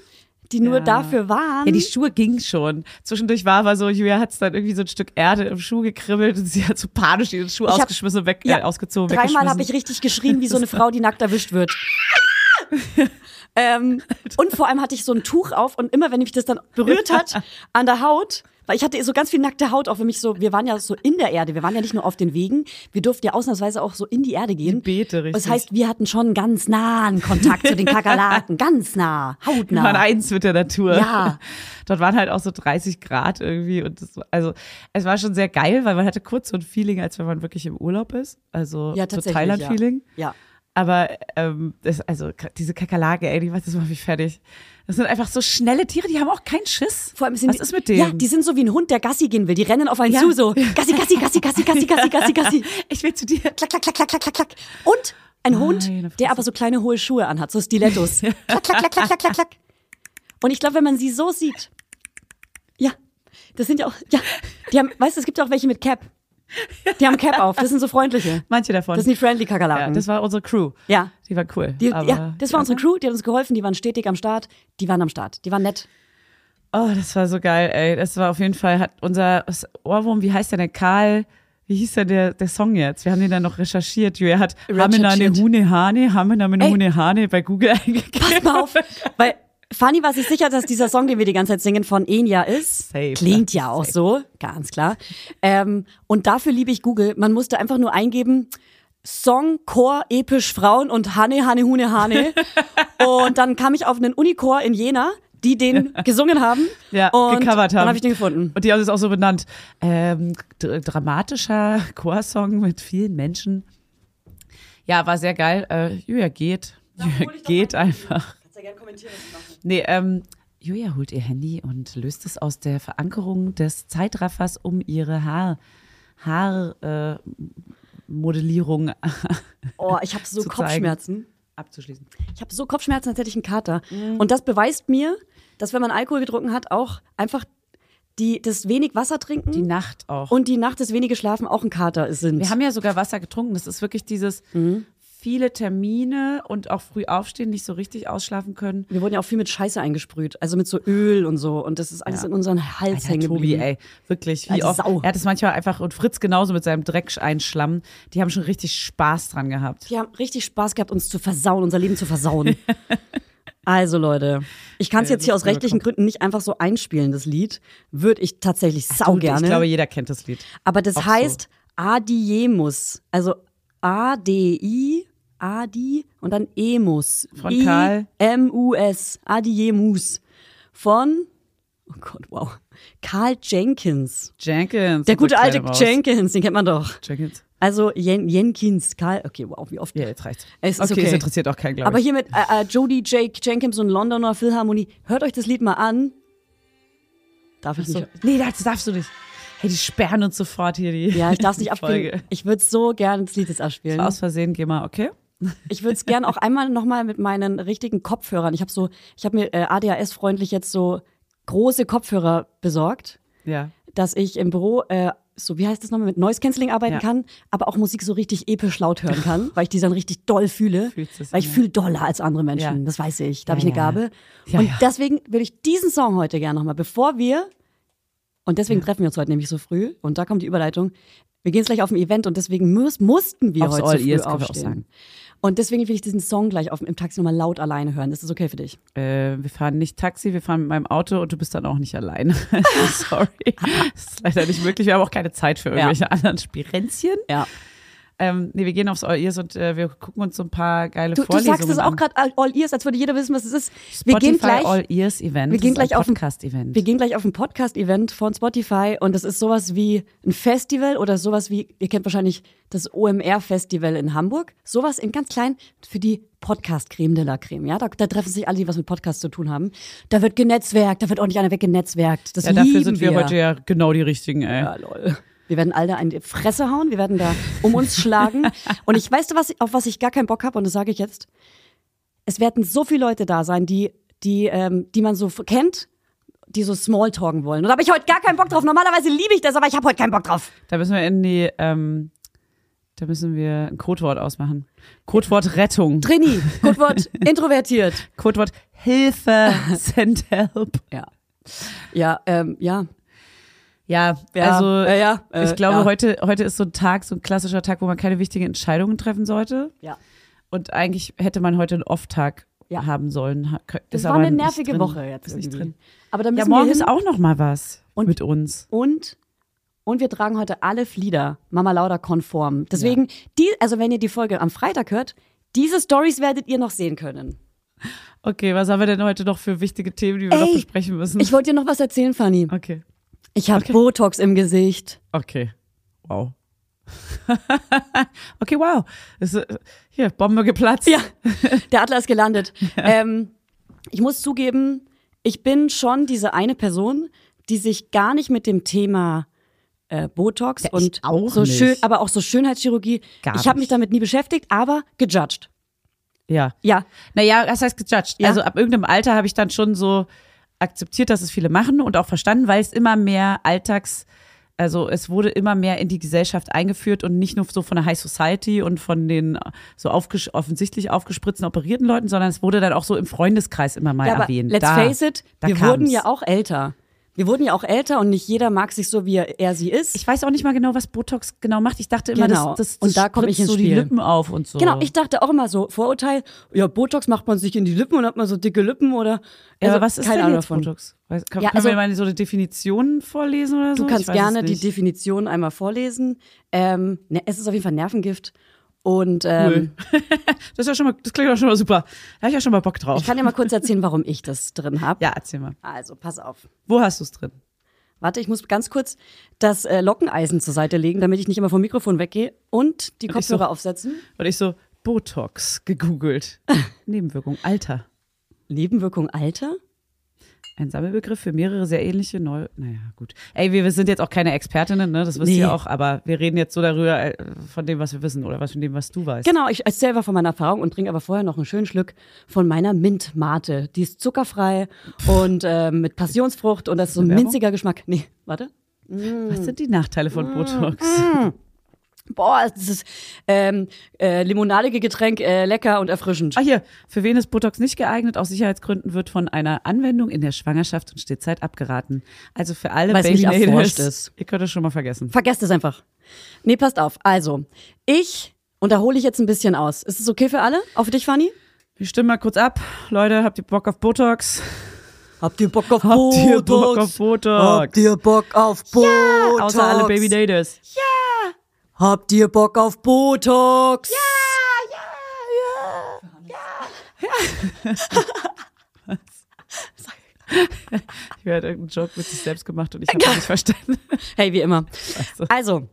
die nur Ja. dafür waren. Ja, die Schuhe gingen schon. Zwischendurch war aber so, Julia hat es dann irgendwie so ein Stück Erde im Schuh gekribbelt und sie hat so panisch ihren Schuh Ich hab- ausgeschmissen und weg, Ja, äh, ausgezogen, Dreimal habe ich richtig geschrien, wie so eine Frau, die nackt erwischt wird. ähm, und vor allem hatte ich so ein Tuch auf und immer, wenn mich das dann berührt hat an der Haut, weil ich hatte so ganz viel nackte Haut, auch für mich so, wir waren ja so in der Erde, wir waren ja nicht nur auf den Wegen, wir durften ja ausnahmsweise auch so in die Erde gehen. Beete, richtig. Das heißt, wir hatten schon ganz nahen Kontakt zu den Kakerlaken, ganz nah, Wir hautnah. waren eins mit der Natur. Ja. Dort waren halt auch so 30 Grad irgendwie und das, also es war schon sehr geil, weil man hatte kurz so ein Feeling, als wenn man wirklich im Urlaub ist. Also Ja, so Thailand-Feeling. Ja. Aber ähm, das, also diese Kakerlake, ey, die, das macht mich fertig. Das sind einfach so schnelle Tiere, die haben auch keinen Schiss. Vor allem sind Was die, ist mit denen? Ja, die sind so wie ein Hund, der Gassi gehen will. Die rennen auf einen Ja. zu, so Gassi, Gassi, Gassi, Gassi, Gassi, Gassi, Gassi, Gassi. ich will zu dir. klack, klack, klack, klack, klack, klack. Und ein Hund, Meine Fresse. der aber so kleine hohe Schuhe anhat, so Stilettos. klack, klack, klack, klack, klack, klack, klack. Und ich glaube, wenn man sie so sieht, ja, das sind ja auch, ja, die haben, weißt du, es gibt ja auch welche mit Cap. Die haben Cap auf, das sind so freundliche. Manche davon. Das sind die friendly ja, Kakerlaken. das war unsere Crew. ja. Die war cool. Die, ja, das war unsere Crew, die hat uns geholfen, die waren stetig am Start, die waren am Start, die waren nett. Oh, das war so geil, ey. Das war auf jeden Fall, hat unser Ohrwurm, wie heißt der denn? Karl, wie hieß denn der, der Song jetzt? Wir haben den dann noch recherchiert. Julia hat Hamina ne. Hune Hane, Hamina ne. Hune Hane bei Google eingegeben. Pass mal auf, weil Fanny war sich sicher, dass dieser Song, den wir die ganze Zeit singen, von Enya ist. Safe. Klingt ja auch so, ganz klar. Ähm, und dafür liebe ich Google. Man musste einfach nur eingeben, Song, Chor, episch Frauen und Hane, Hane, Hune, Hane. und dann kam ich auf einen Unichor in Jena, die den gesungen haben. Ja, und gecovert haben. Dann habe ich den gefunden. Und die haben es auch so benannt. Ähm, dr dramatischer Chorsong mit vielen Menschen. Ja, war sehr geil. Äh, Julia geht. Julia geht einfach. Ja gerne kommentieren, was ich mache. Nee, ähm, Julia holt ihr Handy und löst es aus der Verankerung des Zeitraffers um ihre Haar, Haarmodellierung äh, Modellierung Oh, ich habe so Zu zeigen. Kopfschmerzen. abzuschließen. Ich habe so Kopfschmerzen, als hätte ich einen Kater. Mhm. Und das beweist mir, dass wenn man Alkohol getrunken hat, auch einfach die, das wenig Wasser trinken Die Nacht auch. und die Nacht das wenige Schlafen auch ein Kater sind. Wir haben ja sogar Wasser getrunken. Das ist wirklich dieses Mhm. Viele Termine und auch früh aufstehen, nicht so richtig ausschlafen können. Wir wurden ja auch viel mit Scheiße eingesprüht, also mit so Öl und so. Und das ist alles Ja. in unseren Hals hängen Tobi, geblieben. ey, wirklich, wie oft. Sau. Er hat es manchmal einfach, und Fritz genauso mit seinem Dreck einschlammen. Die haben schon richtig Spaß dran gehabt. Wir haben richtig Spaß gehabt, uns zu versauen, unser Leben zu versauen. also Leute, ich kann es jetzt hier aus rechtlichen Gründen nicht einfach so einspielen, das Lied. Würde ich tatsächlich sau Du, gerne. Ich glaube, jeder kennt das Lied. Aber das Auch so. heißt Adiemus. Also A-D-I, Adi und dann Emus. Von Karl? M-U-S. Adiemus. Von, oh Gott, wow. Karl Jenkins. Jenkins. Der gute alte Maus. Jenkins, den kennt man doch. Jenkins. Also Jen Jenkins, Karl, okay, wow, wie oft. Ja, jetzt reicht's. Es okay, okay. es interessiert auch keinen, glaube Aber hier mit äh, äh, Jodie Jake Jenkins und Londoner Philharmonie. Hört euch das Lied mal an. Darf ich So. nicht? Nee, das darfst du nicht. Hey, die sperren uns sofort hier die. Ja, ich darf es nicht abspielen. Ich würde so gern das Lied jetzt abspielen. Aus Versehen, geh mal, okay? Ich würde es gern auch einmal nochmal mit meinen richtigen Kopfhörern. Ich habe so, ich habe mir äh, ADHS-freundlich jetzt so große Kopfhörer besorgt, Ja. dass ich im Büro äh, so, wie heißt das nochmal, mit Noise Cancelling arbeiten Ja. kann, aber auch Musik so richtig episch laut hören kann, weil ich die dann richtig doll fühle. Weil ich fühle doller als andere Menschen. Ja. Das weiß ich. Da Ja, habe ich eine. Gabe. Und deswegen würde ich diesen Song heute gerne nochmal, bevor wir, und deswegen treffen wir uns heute nämlich so früh, und da kommt die Überleitung, Wir gehen jetzt gleich auf ein Event und deswegen muss, mussten wir Aufs heute zu früh aufstehen. Und deswegen will ich diesen Song gleich auf, im Taxi nochmal laut alleine hören. Ist das okay für dich? Äh, wir fahren nicht Taxi, wir fahren mit meinem Auto und du bist dann auch nicht alleine. Sorry. Das ist leider nicht möglich. Wir haben auch keine Zeit für irgendwelche anderen Spirenzchen. Ja. Ähm, nee, wir gehen aufs All Ears und äh, wir gucken uns so ein paar geile Du, du Vorlesungen sagst es auch an. gerade All- All Ears, als würde jeder wissen, was es ist. Wir Spotify gehen gleich, All Ears Event. wir gehen gleich auf ein- Podcast-Event. wir gehen gleich auf ein Podcast-Event von Spotify und das ist sowas wie ein Festival oder sowas wie, ihr kennt wahrscheinlich das OMR-Festival in Hamburg. Sowas in ganz klein für die Podcast-Creme de la Creme. Ja, da, da treffen sich alle, die was mit Podcast zu tun haben. Da wird genetzwerkt, da wird ordentlich einer weggenetzwerkt. Das ja, dafür sind wir, wir heute ja genau die richtigen, ey. Ja, lol. Wir werden alle in die Fresse hauen, wir werden da um uns schlagen. Und ich weiß, was, auf was ich gar keinen Bock habe, und das sage ich jetzt. Es werden so viele Leute da sein, die, die, ähm, die man so kennt, die so Smalltalken wollen. Und da habe ich heute gar keinen Bock drauf. Normalerweise liebe ich das, aber ich habe heute keinen Bock drauf. Da müssen wir in die, ähm, da müssen wir ein Codewort ausmachen. Codewort Rettung. Trini, Codewort introvertiert. Codewort Hilfe, send help. Ja. Ja, ähm, ja. Ja, Ja, also ja, ja, äh, ich glaube, ja. heute, heute ist so ein Tag, so ein klassischer Tag, wo man keine wichtigen Entscheidungen treffen sollte. Ja. Und eigentlich hätte man heute einen Off-Tag Ja. haben sollen. Das war eine nervige. Woche jetzt Ist nicht drin. Aber da Ja, müssen morgen wir ist auch noch mal was Und- mit uns. Und und wir tragen heute alle Flieder, Mama Lauda konform. Deswegen, die, also wenn ihr die Folge am Freitag hört, diese Stories werdet ihr noch sehen können. Okay, was haben wir denn heute noch für wichtige Themen, die wir Ey, noch besprechen müssen? Ich wollte dir noch was erzählen, Fanny. okay. Ich habe Okay. Botox im Gesicht. Okay. Wow. okay, wow. Ist, äh, hier, Bombe geplatzt. Ja, der Adler ist gelandet. Ähm, ich muss zugeben, ich bin schon diese eine Person, die sich gar nicht mit dem Thema äh, Botox Ja, und auch so nicht. schön, aber auch so Schönheitschirurgie. Gar ich habe mich damit nie beschäftigt, aber gejudged. Ja. Ja, Naja, das heißt gejudged. Ja. Also ab irgendeinem Alter habe ich dann schon so akzeptiert, dass es viele machen und auch verstanden, weil es immer mehr Alltags, also es wurde immer mehr in die Gesellschaft eingeführt und nicht nur so von der High Society und von den so aufgesch offensichtlich aufgespritzten, operierten Leuten, sondern es wurde dann auch so im Freundeskreis immer mal ja aber erwähnt. let's da, face it, da wir wurden ja auch älter. Wir wurden ja auch älter und nicht jeder mag sich so, wie er, er sie ist. Ich weiß auch nicht mal genau, was Botox genau macht. Ich dachte immer, Genau. das, das, das Und da komm ich ins so die Spiel. Lippen auf und so. Genau, ich dachte auch immer so, Vorurteil, ja, Botox macht man sich in die Lippen und hat man so dicke Lippen oder. ja, also, was ist keine denn Ahnung. Botox? Weiß, kann, Ja, können also- wir mal so eine Definition vorlesen oder so? Du kannst gerne die. Definition einmal vorlesen. Ähm, ne, es ist auf jeden Fall Nervengift. Und ähm, Das ist ja schon mal, das klingt ja schon mal super. Da habe ich ja schon mal Bock drauf. ich kann dir mal kurz erzählen, warum ich das drin habe. ja, erzähl mal. Also, pass auf. Wo hast du es drin? Warte, ich muss ganz kurz das äh, Lockeneisen zur Seite legen, damit ich nicht immer vom Mikrofon weggehe und die ich Kopfhörer so- aufsetzen. Und ich so, Botox gegoogelt. Nebenwirkung, Alter. Nebenwirkung Alter? Ein Sammelbegriff für mehrere sehr ähnliche Neu... Naja, gut. Ey, wir, wir sind jetzt auch keine Expertinnen, ne? Das wisst Nee. ihr auch, aber wir reden jetzt so darüber, äh, von dem, was wir wissen oder was von dem, was du weißt. Genau, ich erzähle einfach von meiner Erfahrung und trinke aber vorher noch einen schönen Schluck von meiner Mintmate. Die ist zuckerfrei und äh, mit Passionsfrucht und das ist so ein Werbung? minziger Geschmack. Nee, warte. Was sind die Nachteile Mm. von Botox? Boah, das ist ähm, äh, limonadige Getränk, äh, lecker und erfrischend. Ah, hier. Für wen ist Botox nicht geeignet? Aus Sicherheitsgründen wird von einer Anwendung in der Schwangerschaft und Stillzeit abgeraten. Also für alle Weil's nicht Baby erforscht ist. Ihr könnt es schon mal vergessen. Vergesst es einfach. Nee, passt auf. Also, ich, und da hole ich jetzt ein bisschen aus. Ist es okay für alle? Auch für dich, Fanny? Wir stimmen mal kurz ab. Leute, habt ihr Bock auf Botox? Habt ihr Bock auf Habt ihr Bock auf Botox? Habt ihr Bock auf Botox? Außer alle Baby Daters. Habt ihr Bock auf Botox? Ja! Ich werde irgendeinen Joke mit sich selbst gemacht und ich habe ihn nicht verstanden. Hey, wie immer. Also,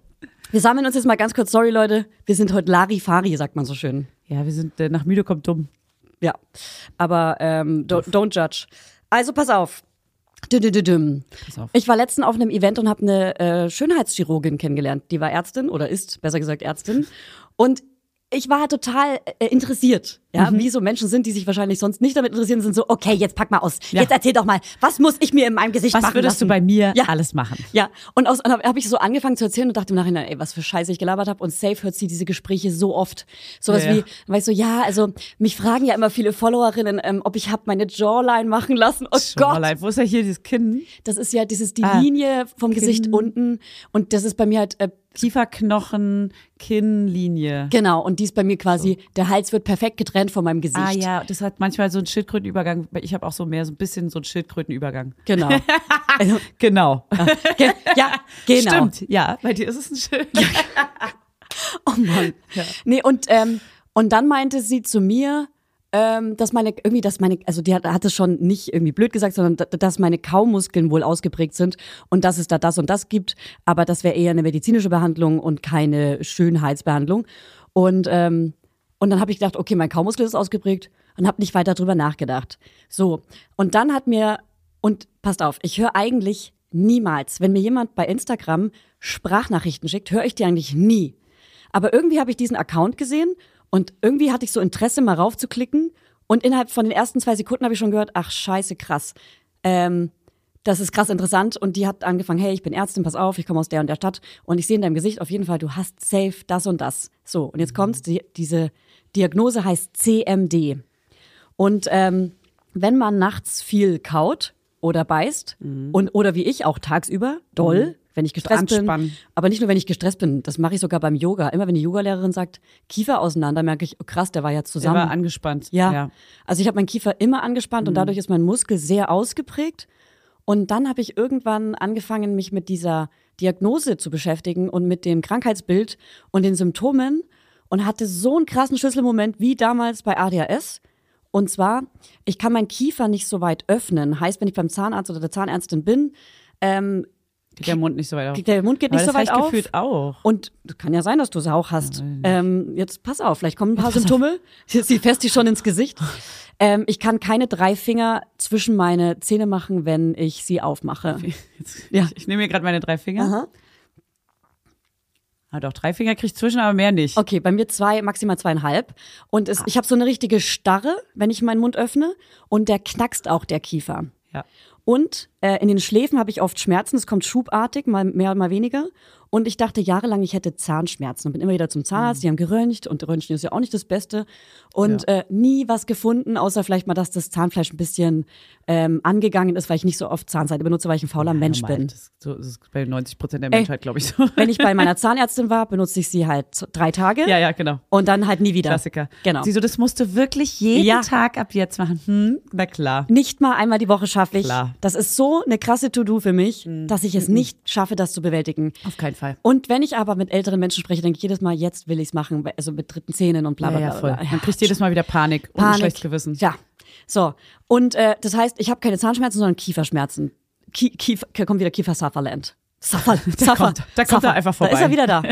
wir sammeln uns jetzt mal ganz kurz. Sorry, Leute. Wir sind heute Larifari, sagt man so schön. Ja, wir sind äh, nach müde kommt dumm. Ja. Aber ähm, don't, don't judge. Also, pass auf. Ich war letztens auf einem Event und habe eine äh, Schönheitschirurgin kennengelernt. Die war Ärztin oder ist, besser gesagt, Ärztin. Und ich war total äh, interessiert. Ja, wie so Menschen sind, die sich wahrscheinlich sonst nicht damit interessieren, sind so, okay, jetzt pack mal aus. Ja. Jetzt erzähl doch mal, was muss ich mir in meinem Gesicht Was machen würdest lassen? du bei mir Ja. alles machen? Ja, und aus habe hab ich so angefangen zu erzählen und dachte im Nachhinein, ey, was für Scheiße ich gelabert habe. Und safe hört sie diese Gespräche so oft. Sowas Ja, ja. wie, weißt du, ja, also mich fragen ja immer viele Followerinnen, ähm, ob ich hab meine Jawline machen lassen. Oh Gott, Schorlein, Wo ist ja hier dieses Kinn? das ist ja, das ist die Ah. Linie vom Gesicht unten. Und das ist bei mir halt, äh, Kieferknochen, Kinnlinie. genau, und die ist bei mir quasi, der Hals wird perfekt getrennt von meinem Gesicht. Ah ja, das hat manchmal so einen Schildkrötenübergang. Ich habe auch so mehr so ein bisschen so einen Schildkrötenübergang. Genau. also, Genau. ge ja, genau. Stimmt, ja, bei dir ist es ein Schild. Oh Mann. Nee, und, ähm, und dann meinte sie zu mir, ähm, dass meine, irgendwie, dass meine, also die hat, hat es schon nicht irgendwie blöd gesagt, sondern da- dass meine Kaumuskeln wohl ausgeprägt sind und dass es da das und das gibt, aber das wäre eher eine medizinische Behandlung und keine Schönheitsbehandlung. Und, ähm, und dann habe ich gedacht, okay, mein Kaumuskel ist ausgeprägt und habe nicht weiter drüber nachgedacht. So, und dann hat mir, und passt auf, ich höre eigentlich niemals, wenn mir jemand bei Instagram Sprachnachrichten schickt, höre ich die eigentlich nie. Aber irgendwie habe ich diesen Account gesehen und irgendwie hatte ich so Interesse, mal raufzuklicken. Und innerhalb von den ersten zwei Sekunden habe ich schon gehört, ach scheiße, krass. Ähm, das ist krass interessant. Und die hat angefangen, hey, ich bin Ärztin, pass auf, ich komme aus der und der Stadt. Und ich sehe in deinem Gesicht auf jeden Fall, du hast safe das und das. So, und jetzt kommt's, die, diese Diagnose heißt CMD. Und ähm, wenn man nachts viel kaut oder beißt und oder wie ich auch tagsüber doll, wenn ich gestresst bin, anspannen. aber nicht nur wenn ich gestresst bin, das mache ich sogar beim Yoga. Immer wenn die Yogalehrerin sagt Kiefer auseinander, merke ich, oh, krass, der war ja Der zusammen. war angespannt. Ja. ja. Also ich habe meinen Kiefer immer angespannt und dadurch ist mein Muskel sehr ausgeprägt. Und dann habe ich irgendwann angefangen, mich mit dieser Diagnose zu beschäftigen und mit dem Krankheitsbild und den Symptomen und hatte so einen krassen Schlüsselmoment wie damals bei ADHS. Und zwar, ich kann meinen Kiefer nicht so weit öffnen. Heißt, wenn ich beim Zahnarzt oder der Zahnärztin bin, ähm, Geht der Mund nicht so weit auf. der Mund geht Aber nicht das so weit auf. gefühlt auch. Und kann ja sein, dass du es auch hast. Ähm, jetzt pass auf, vielleicht kommen ein paar Symptome. Sie fässt die schon ins Gesicht. Ähm, ich kann keine drei Finger zwischen meine Zähne machen, wenn ich sie aufmache. Jetzt, Ja. Ich, ich nehme mir gerade meine drei Finger. Aha. Ah, doch, drei Finger krieg ich zwischen, aber mehr nicht. Okay, bei mir zwei, maximal zweieinhalb. Und es, ich habe so eine richtige Starre, wenn ich meinen Mund öffne. Und der knackst auch der Kiefer. Ja. Und äh, in den Schläfen habe ich oft Schmerzen. Es kommt schubartig, mal mehr, mal weniger. Und ich dachte jahrelang, ich hätte Zahnschmerzen und bin immer wieder zum Zahnarzt. Die haben geröntgt und Röntgen ist ja auch nicht das Beste. Und äh, nie was gefunden, außer vielleicht mal, dass das Zahnfleisch ein bisschen ähm, angegangen ist, weil ich nicht so oft Zahnseide benutze, weil ich ein fauler Mensch Normal. bin. Das, so, das ist bei 90 Prozent der. Menschheit, glaube ich, so. Wenn ich bei meiner Zahnärztin war, benutze ich sie halt drei Tage ja, ja, genau. und dann halt nie wieder. Klassiker. Genau. Siehst du, das musst du wirklich jeden Ja. Tag ab jetzt machen. Hm, na klar. Nicht mal einmal die Woche schaffe ich. Klar. Das ist so eine krasse To-Do für mich, dass ich es nicht schaffe, das zu bewältigen. Auf keinen Fall. Und wenn ich aber mit älteren Menschen spreche, denke ich jedes Mal, jetzt will ich es machen, also mit dritten Zähnen und bla bla Ja, bla. ja, voll. bla. Man kriegt jedes Mal wieder Panik, und ein Panik. schlechtes Gewissen. Ja. So. Und äh, das heißt, ich habe keine Zahnschmerzen, sondern Kieferschmerzen. Kie Kiefer, kommt wieder Kiefer Sutherland. Suffer, Suffer, kommt- da kommt er einfach Da ist vorbei. er wieder da.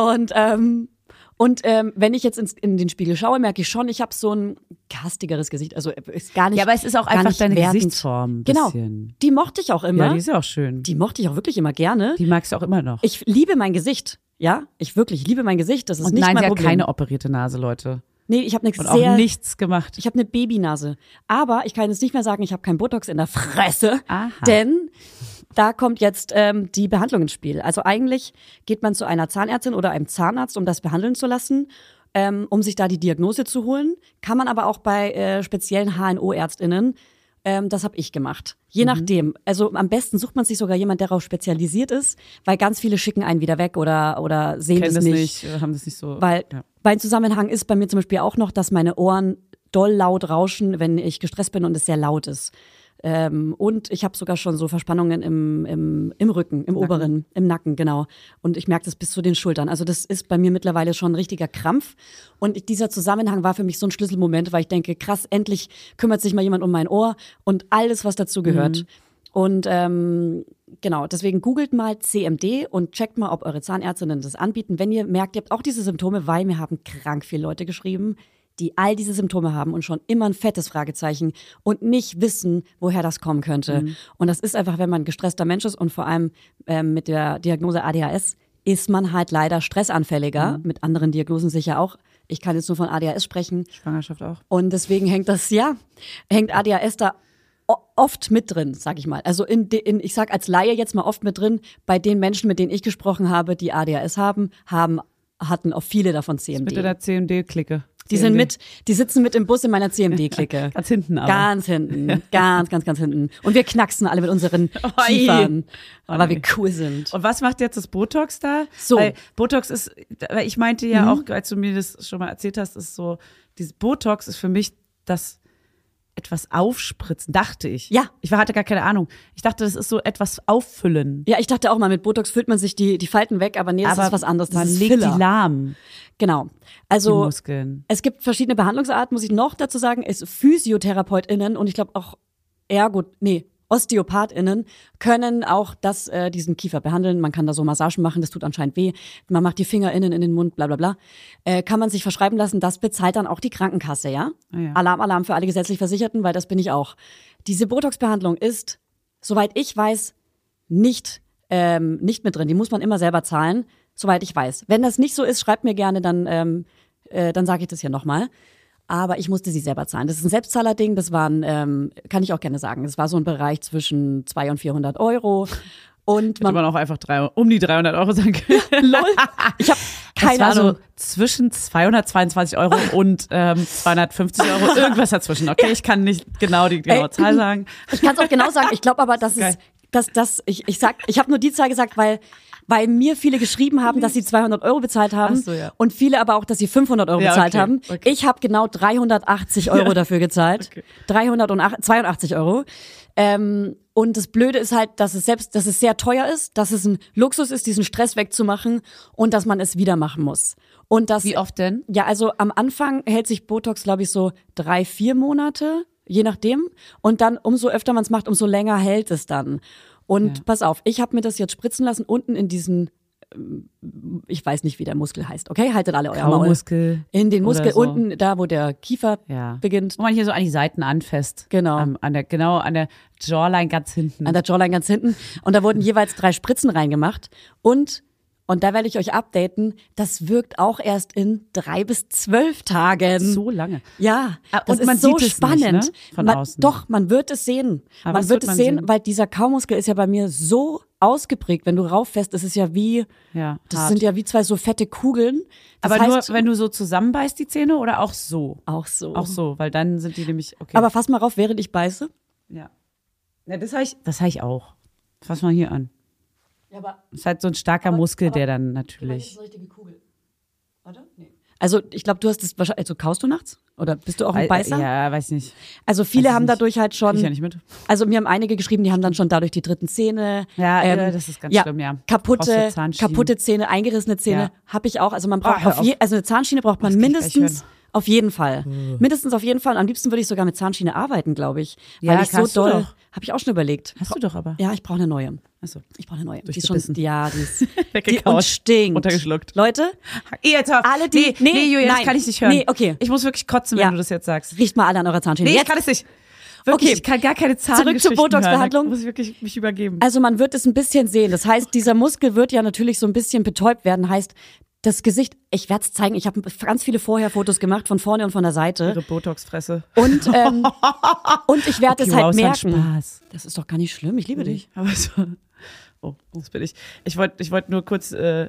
Und ähm, und ähm, wenn ich jetzt ins, in den Spiegel schaue, merke ich schon, ich habe so ein gastigeres Gesicht. Also äh, ist gar nicht. Ja, aber es ist auch einfach deine wertend. Gesichtsform. Genau. Die mochte ich auch immer. Ja, die ist ja auch schön. Die mochte ich auch wirklich immer gerne. Die magst du auch immer noch. Ich liebe mein Gesicht. Ja, ich wirklich liebe mein Gesicht. Das ist Und nicht nein, mein sie hat Problem. keine operierte Nase, Leute. nee, ich habe Und sehr auch nichts gemacht. Ich habe eine Babynase. Aber ich kann jetzt nicht mehr sagen, ich habe kein Botox in der Fresse. Aha. Denn da kommt jetzt ähm, die Behandlung ins Spiel. Also eigentlich geht man zu einer Zahnärztin oder einem Zahnarzt, um das behandeln zu lassen, ähm, um sich da die Diagnose zu holen. Kann man aber auch bei äh, speziellen HNO-ÄrztInnen. Ähm, das habe ich gemacht. Mhm. Je nachdem. Also am besten sucht man sich sogar jemand, der darauf spezialisiert ist, weil ganz viele schicken einen wieder weg oder, oder sehen Kennen das das nicht. nicht, äh, haben das nicht so. Weil ja. mein Zusammenhang ist bei mir zum Beispiel auch noch, dass meine Ohren doll laut rauschen, wenn ich gestresst bin und es sehr laut ist. Ähm, und ich habe sogar schon so Verspannungen im, im, im Rücken, im oberen, im Nacken, genau. Und ich merke das bis zu den Schultern. Also das ist bei mir mittlerweile schon ein richtiger Krampf. Und dieser Zusammenhang war für mich so ein Schlüsselmoment, weil ich denke, krass, endlich kümmert sich mal jemand um mein Ohr und alles, was dazu gehört. Und ähm, genau, deswegen googelt mal CMD und checkt mal, ob eure Zahnärztinnen das anbieten. Wenn ihr merkt, ihr habt auch diese Symptome, weil mir haben krank viele Leute geschrieben, die all diese Symptome haben und schon immer ein fettes Fragezeichen und nicht wissen, woher das kommen könnte. Und das ist einfach, wenn man ein gestresster Mensch ist und vor allem ähm, mit der Diagnose ADHS ist man halt leider stressanfälliger, mit anderen Diagnosen sicher auch, Ich kann jetzt nur von ADHS sprechen. Schwangerschaft auch. Und deswegen hängt das, ja, hängt ADHS da oft mit drin, sag ich mal. Also in, in, ich sag als Laie jetzt mal oft mit drin, bei den Menschen, mit denen ich gesprochen habe, die ADHS haben, haben, hatten auch viele davon CMD. Mit der CMD-Clique. Die sind mit, die sitzen mit im Bus in meiner CMD-Clique. Ganz hinten aber. Ganz hinten. Ganz, ganz, ganz hinten. Und wir knacksen alle mit unseren. Kiefern. Oh weil wir cool sind. Und was macht jetzt das Botox da? So. Mhm. Weil Botox ist, weil ich meinte ja auch, als du mir das schon mal erzählt hast, ist so, dieses Botox ist für mich das etwas aufspritzen, dachte ich. Ja. Ich hatte gar keine Ahnung. Ich dachte, das ist so etwas auffüllen. Ja, ich dachte auch mal, mit Botox füllt man sich die, die Falten weg, aber nee, das Aber ist was anderes. Das man ist legt Filler. die lahm, Genau. die Also, Muskeln. es gibt verschiedene Behandlungsarten, muss ich noch dazu sagen. Es PhysiotherapeutInnen und ich glaube auch Ergo, nee, OsteopathInnen können auch das, äh, diesen Kiefer behandeln. Man kann da so Massagen machen, das tut anscheinend weh. Man macht die Finger innen in den Mund, bla bla bla. Äh, kann man sich verschreiben lassen, das bezahlt dann auch die Krankenkasse, ja? Ah ja. Alarm, Alarm für alle gesetzlich Versicherten, weil das bin ich auch. Diese Botox-Behandlung ist, soweit ich weiß, nicht, ähm, nicht mit drin. Die muss man immer selber zahlen, soweit ich weiß. Wenn das nicht so ist, schreibt mir gerne, dann, ähm, äh, dann sage ich das hier nochmal. Aber ich musste sie selber zahlen. Das ist ein Selbstzahlerding. Das waren, ähm, kann ich auch gerne sagen, das war so ein Bereich zwischen 200 und 400 Euro. Und man, man auch einfach drei, um die 300 Euro sagen können. lol, ich habe keine es war Ahnung. so zwischen 222 Euro und ähm, 250 Euro, irgendwas dazwischen. Okay, ich kann nicht genau die genaue. Zahl sagen. Ich kann es auch genau sagen. Ich glaube aber, dass Geil. es, dass das, ich, ich sag, ich habe nur die Zahl gesagt, weil, weil mir viele geschrieben haben, dass sie 200 Euro bezahlt haben so, ja. und viele aber auch, dass sie 500 Euro Ja, bezahlt okay, haben. okay. Ich habe genau 380 Euro dafür gezahlt. Okay. 382 Euro. Ähm, und das Blöde ist halt, dass es selbst, dass es sehr teuer ist, dass es ein Luxus ist, diesen Stress wegzumachen und dass man es wieder machen muss. Und das, Wie oft denn? ja, also am Anfang hält sich Botox, glaube ich, so drei, vier Monate, je nachdem. Und dann, umso öfter man es macht, umso länger hält es dann. Und pass auf, ich habe mir das jetzt spritzen lassen, unten in diesen, ähm, ich weiß nicht, wie der Muskel heißt, okay? Haltet alle euer Maul. Kaumuskel In den Muskel, so. unten da, wo der Kiefer Ja. beginnt. Wo man hier so an die Seiten anfasst. Genau. Am, an der, genau, an der Jawline ganz hinten. an der Jawline ganz hinten. Und da wurden jeweils drei Spritzen reingemacht. Und, und da werde ich euch updaten, das wirkt auch erst in drei bis zwölf Tagen. so lange. Ja, Ah, das und ist man so sieht es spannend. nicht, ne? Von man, außen. Doch, man wird es sehen. Aber man was wird es man sehen, sehen? weil dieser Kaumuskel ist ja bei mir so ausgeprägt. Wenn du rauffährst, ist es ja wie, Ja, das hart. sind ja wie zwei so fette Kugeln. Das Aber heißt, nur, wenn du so zusammenbeißt die Zähne oder auch so? auch so. Auch so, weil dann sind die nämlich, okay. Aber fass mal rauf, während ich beiße. ja. ja das habe ich, das habe ich auch. Fass mal hier an. Ja, aber Das ist halt so ein starker Muskel, der dann natürlich. eine richtige Kugel. Oder? Nee. Also ich glaube, du hast es wahrscheinlich, also kaust du nachts? Oder bist du auch ein Weil- Beißer? Ja, weiß nicht. Also viele Weiß haben nicht. dadurch halt schon. Krieg ich ja nicht mit. Also mir haben einige geschrieben, die haben dann schon dadurch die dritten Zähne. ähm, Ja, ja, das ist ganz schlimm, ja. Kaputte, kaputte Zähne, eingerissene Zähne Ja. habe ich auch. Also man braucht Oh, auf auf. je, also eine Zahnschiene braucht man Das mindestens auf jeden Fall. Mindestens auf jeden Fall. Am liebsten würde ich sogar mit Zahnschiene arbeiten, glaube ich. Weil Ja, ich so doll, doch. habe ich auch schon überlegt. Hast du doch aber. Ja, ich brauche eine neue. Achso. Ich brauche eine neue. Die ist schon, ja, die ist, die Weggekaut. und stinkt. Runtergeschluckt. Leute, Jetzt auf. Alle, die- nee, nee, nee, Julia, nein. das kann ich nicht hören. Nee, okay. Ich muss wirklich kotzen, wenn Ja. du das jetzt sagst. riecht mal alle an eurer Zahnschiene. Nee, ich Jetzt kann es nicht. Wirklich, Okay. ich kann gar keine Zahn Zurück zur Botox-Behandlung. muss ich wirklich mich übergeben. Also man wird es ein bisschen sehen. Das heißt, dieser Muskel wird ja natürlich so ein bisschen betäubt werden. Heißt, das Gesicht, ich werde es zeigen, ich habe ganz viele Vorher-Fotos gemacht, von vorne und von der Seite. Ihre Botox-Fresse. Und, ähm, und ich werde Okay, es halt wow, merken. Das ist doch gar nicht schlimm, ich liebe dich. Aber so. Oh, das bin ich. Ich wollte ich wollt nur kurz äh,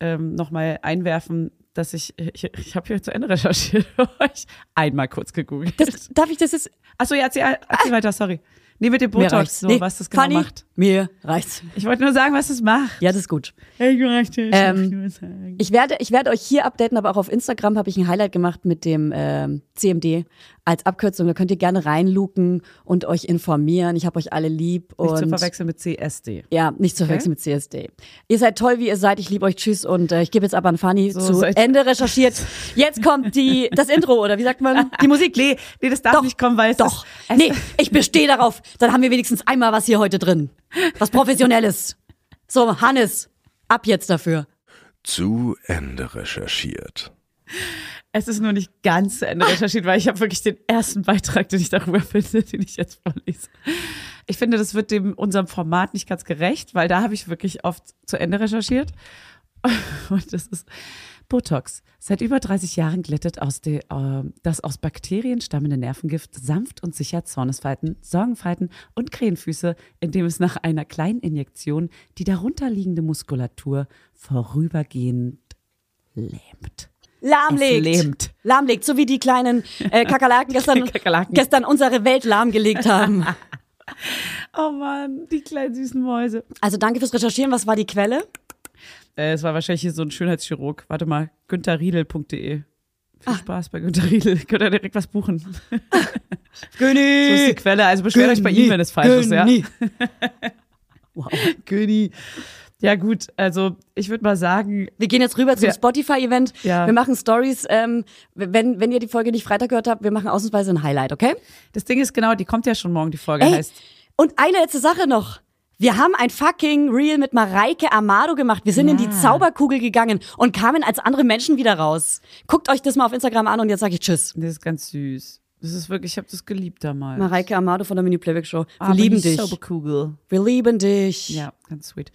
ähm, nochmal einwerfen, dass ich, ich, ich habe hier zu Ende recherchiert für euch. Einmal kurz gegoogelt. Das, darf ich das jetzt? Achso, ja, erzähl, erzähl weiter, sorry. Nee, mit dem Botox, so, Nee, was das genau Fanny, macht. Mir reicht's. Ich wollte nur sagen, was es macht. Ja, das ist gut. Ich möchte Ähm, sagen. Ich werde, ich werde euch hier updaten, aber auch auf Instagram habe ich ein Highlight gemacht mit dem ähm, CMD als Abkürzung. Da könnt ihr gerne reinluken und euch informieren. Ich habe euch alle lieb. Nicht zu und verwechseln mit CSD. Ja, nicht zu verwechseln mit CSD. Ihr seid toll, wie ihr seid. Ich liebe euch. Tschüss. Und äh, ich gebe jetzt aber an Fanny So zu Ende recherchiert. Jetzt kommt die, das Intro, oder wie sagt man? Die Musik. Nee, nee, das darf Doch, nicht kommen, weil es Doch. Ist, nee, ich bestehe darauf. Dann haben wir wenigstens einmal was hier heute drin. Was Professionelles. So, Hannes, ab jetzt dafür. Zu Ende recherchiert. Es ist nur nicht ganz zu Ende recherchiert, weil ich habe wirklich den ersten Beitrag, den ich darüber finde, den ich jetzt vorlese. Ich finde, das wird dem unserem Format nicht ganz gerecht, weil da habe ich wirklich oft zu Ende recherchiert. Und das ist Botox. Seit über 30 Jahren glättet aus de, äh, das aus Bakterien stammende Nervengift sanft und sicher Zornesfalten, Sorgenfalten und Krähenfüße, indem es nach einer kleinen Injektion die darunterliegende Muskulatur vorübergehend lähmt. Lahmlegt. Lähmt. Lahmlegt, so wie die kleinen äh, Kakerlaken gestern, Kakerlaken. gestern unsere Welt lahmgelegt haben. Oh Mann, die kleinen süßen Mäuse. Also danke fürs Recherchieren. Was war die Quelle? Äh, es war wahrscheinlich hier so ein Schönheitschirurg. Warte mal, güntherriedel.de. Viel Ah. Spaß bei Günther Riedel. Könnt ihr direkt was buchen. Göni. So ist die Quelle. Also beschwert euch bei ihm, wenn es falsch ist, ja. Wow. Göni. Ja, gut. Also, ich würde mal sagen, Wir gehen jetzt rüber zum. Spotify-Event. Ja. Wir machen Stories. Ähm, wenn, wenn ihr die Folge nicht Freitag gehört habt, wir machen ausnahmsweise ein Highlight, okay? das Ding ist genau, die kommt ja schon morgen, die Folge Ey, heißt. und eine letzte Sache noch. Wir haben ein fucking Reel mit Mareike Amado gemacht. Wir sind in die Zauberkugel gegangen und kamen als andere Menschen wieder raus. Guckt euch das mal auf Instagram an und jetzt sage ich Tschüss. Das ist ganz süß. Das ist wirklich, ich habe das geliebt damals. Mareike Amado von der Mini Playback Show. Wir Aber lieben die dich. Zauberkugel. Wir lieben dich. Ja, ganz sweet.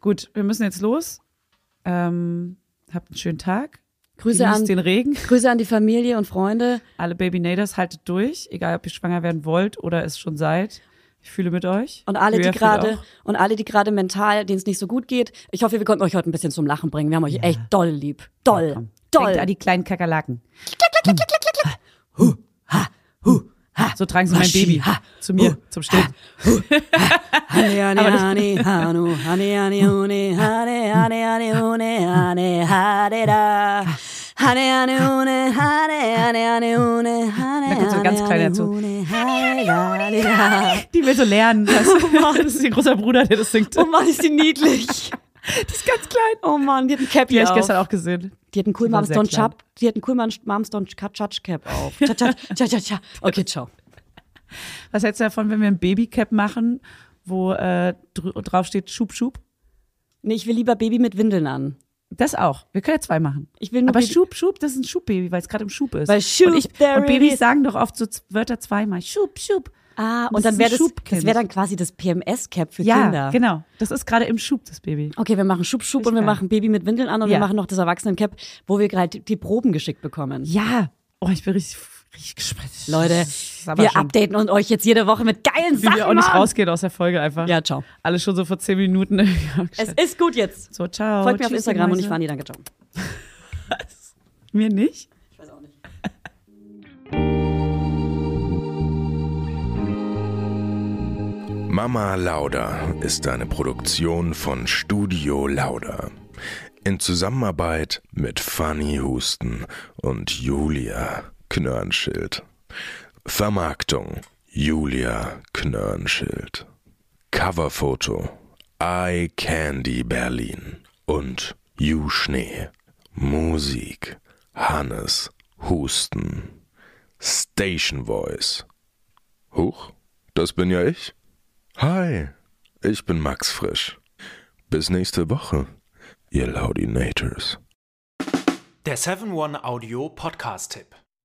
Gut, wir müssen jetzt los. Ähm, habt einen schönen Tag. Grüße Genießt an, den Regen. Grüße an die Familie und Freunde. Alle Baby Naders, haltet durch, egal ob ihr schwanger werden wollt oder es schon seid. Ich fühle mit euch. Und alle, die Julia gerade und alle, die gerade mental, denen es nicht so gut geht. Ich hoffe, wir konnten euch heute ein bisschen zum Lachen bringen. Wir haben euch echt doll lieb. Doll. Komm. doll. Denkt an die kleinen Kakerlaken. So tragen sie mein Baby ha, zu mir zum Stillen. Hane, Hane, Hune, Hane, Hane, Hane, Hune, Hane. Da kommt so ein ganz kleiner zu. Die will so lernen. Das, oh das ist ihr großer Bruder, der das singt. Oh Mann, ist die niedlich. Die ist ganz klein. Oh Mann, die hat ein Cap Die habe ich gestern auch gesehen. Die hat einen cool Moms Don't Chap. Die hat einen cool Moms Don't Chap Cap auf. Cha, cha, cha, cha, cha. Okay, ciao. Was hältst du davon, wenn wir ein Baby Cap machen, wo äh, drauf Schub, Schub? Nee, ich will lieber Baby mit Windeln an. Das auch. Wir können ja zwei machen. Ich will nur Aber Baby- Schub, Schub, das ist ein Schubbaby, weil es gerade im Schub ist. Weil Schub, und, ich, und Babys sagen doch oft so Wörter zweimal. Schub, Schub. Ah, Das und dann wäre das, das wäre dann quasi das PMS-Cap für Ja, Kinder. genau. Das ist gerade im Schub, das Baby. Okay, wir machen Schub, Schub und wir machen Baby mit Windeln an und wir Ja. machen noch das Erwachsenen-Cap, wo wir gerade die, Proben geschickt bekommen. Ja. Oh, ich bin richtig. Leute, wir schon, updaten und euch jetzt jede Woche mit geilen Wie Sachen, wir auch nicht rausgehen aus der Folge einfach. Ja, ciao. Alles schon so vor zehn Minuten. Es ist gut jetzt. so, ciao. Folgt mir auf Tschüss, Instagram ihr und ich fahre nie, danke, ciao. Mir nicht? Ich weiß auch nicht. Mama Lauda ist eine Produktion von Studio Lauda. In Zusammenarbeit mit Fanny Husten und Julia Knörnschild. Vermarktung Julia Knörnschild. Coverfoto Eye Candy Berlin und Ju Schnee. Musik Hannes Husten. Station Voice. Huch, das bin ja ich. Hi, ich bin Max Frisch. Bis nächste Woche, ihr Laudinators. Der 7-One Audio Podcast-Tipp.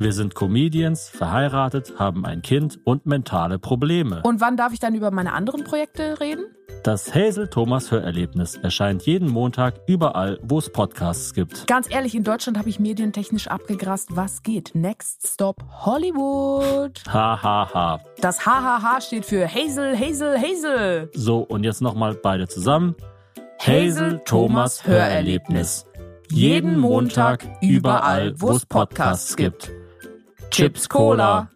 Wir sind Comedians, verheiratet, haben ein Kind und mentale Probleme. Und wann darf ich dann über meine anderen Projekte reden? Das Hazel Thomas Hörerlebnis erscheint jeden Montag überall, wo es Podcasts gibt. Ganz ehrlich, in Deutschland habe ich medientechnisch abgegrast, was geht. Next Stop Hollywood. Ha ha ha. Das HHH steht für Hazel, Hazel, Hazel. So, und jetzt nochmal beide zusammen. Hazel Thomas Hörerlebnis. Jeden Montag überall, wo es Podcasts gibt. Chips Cola.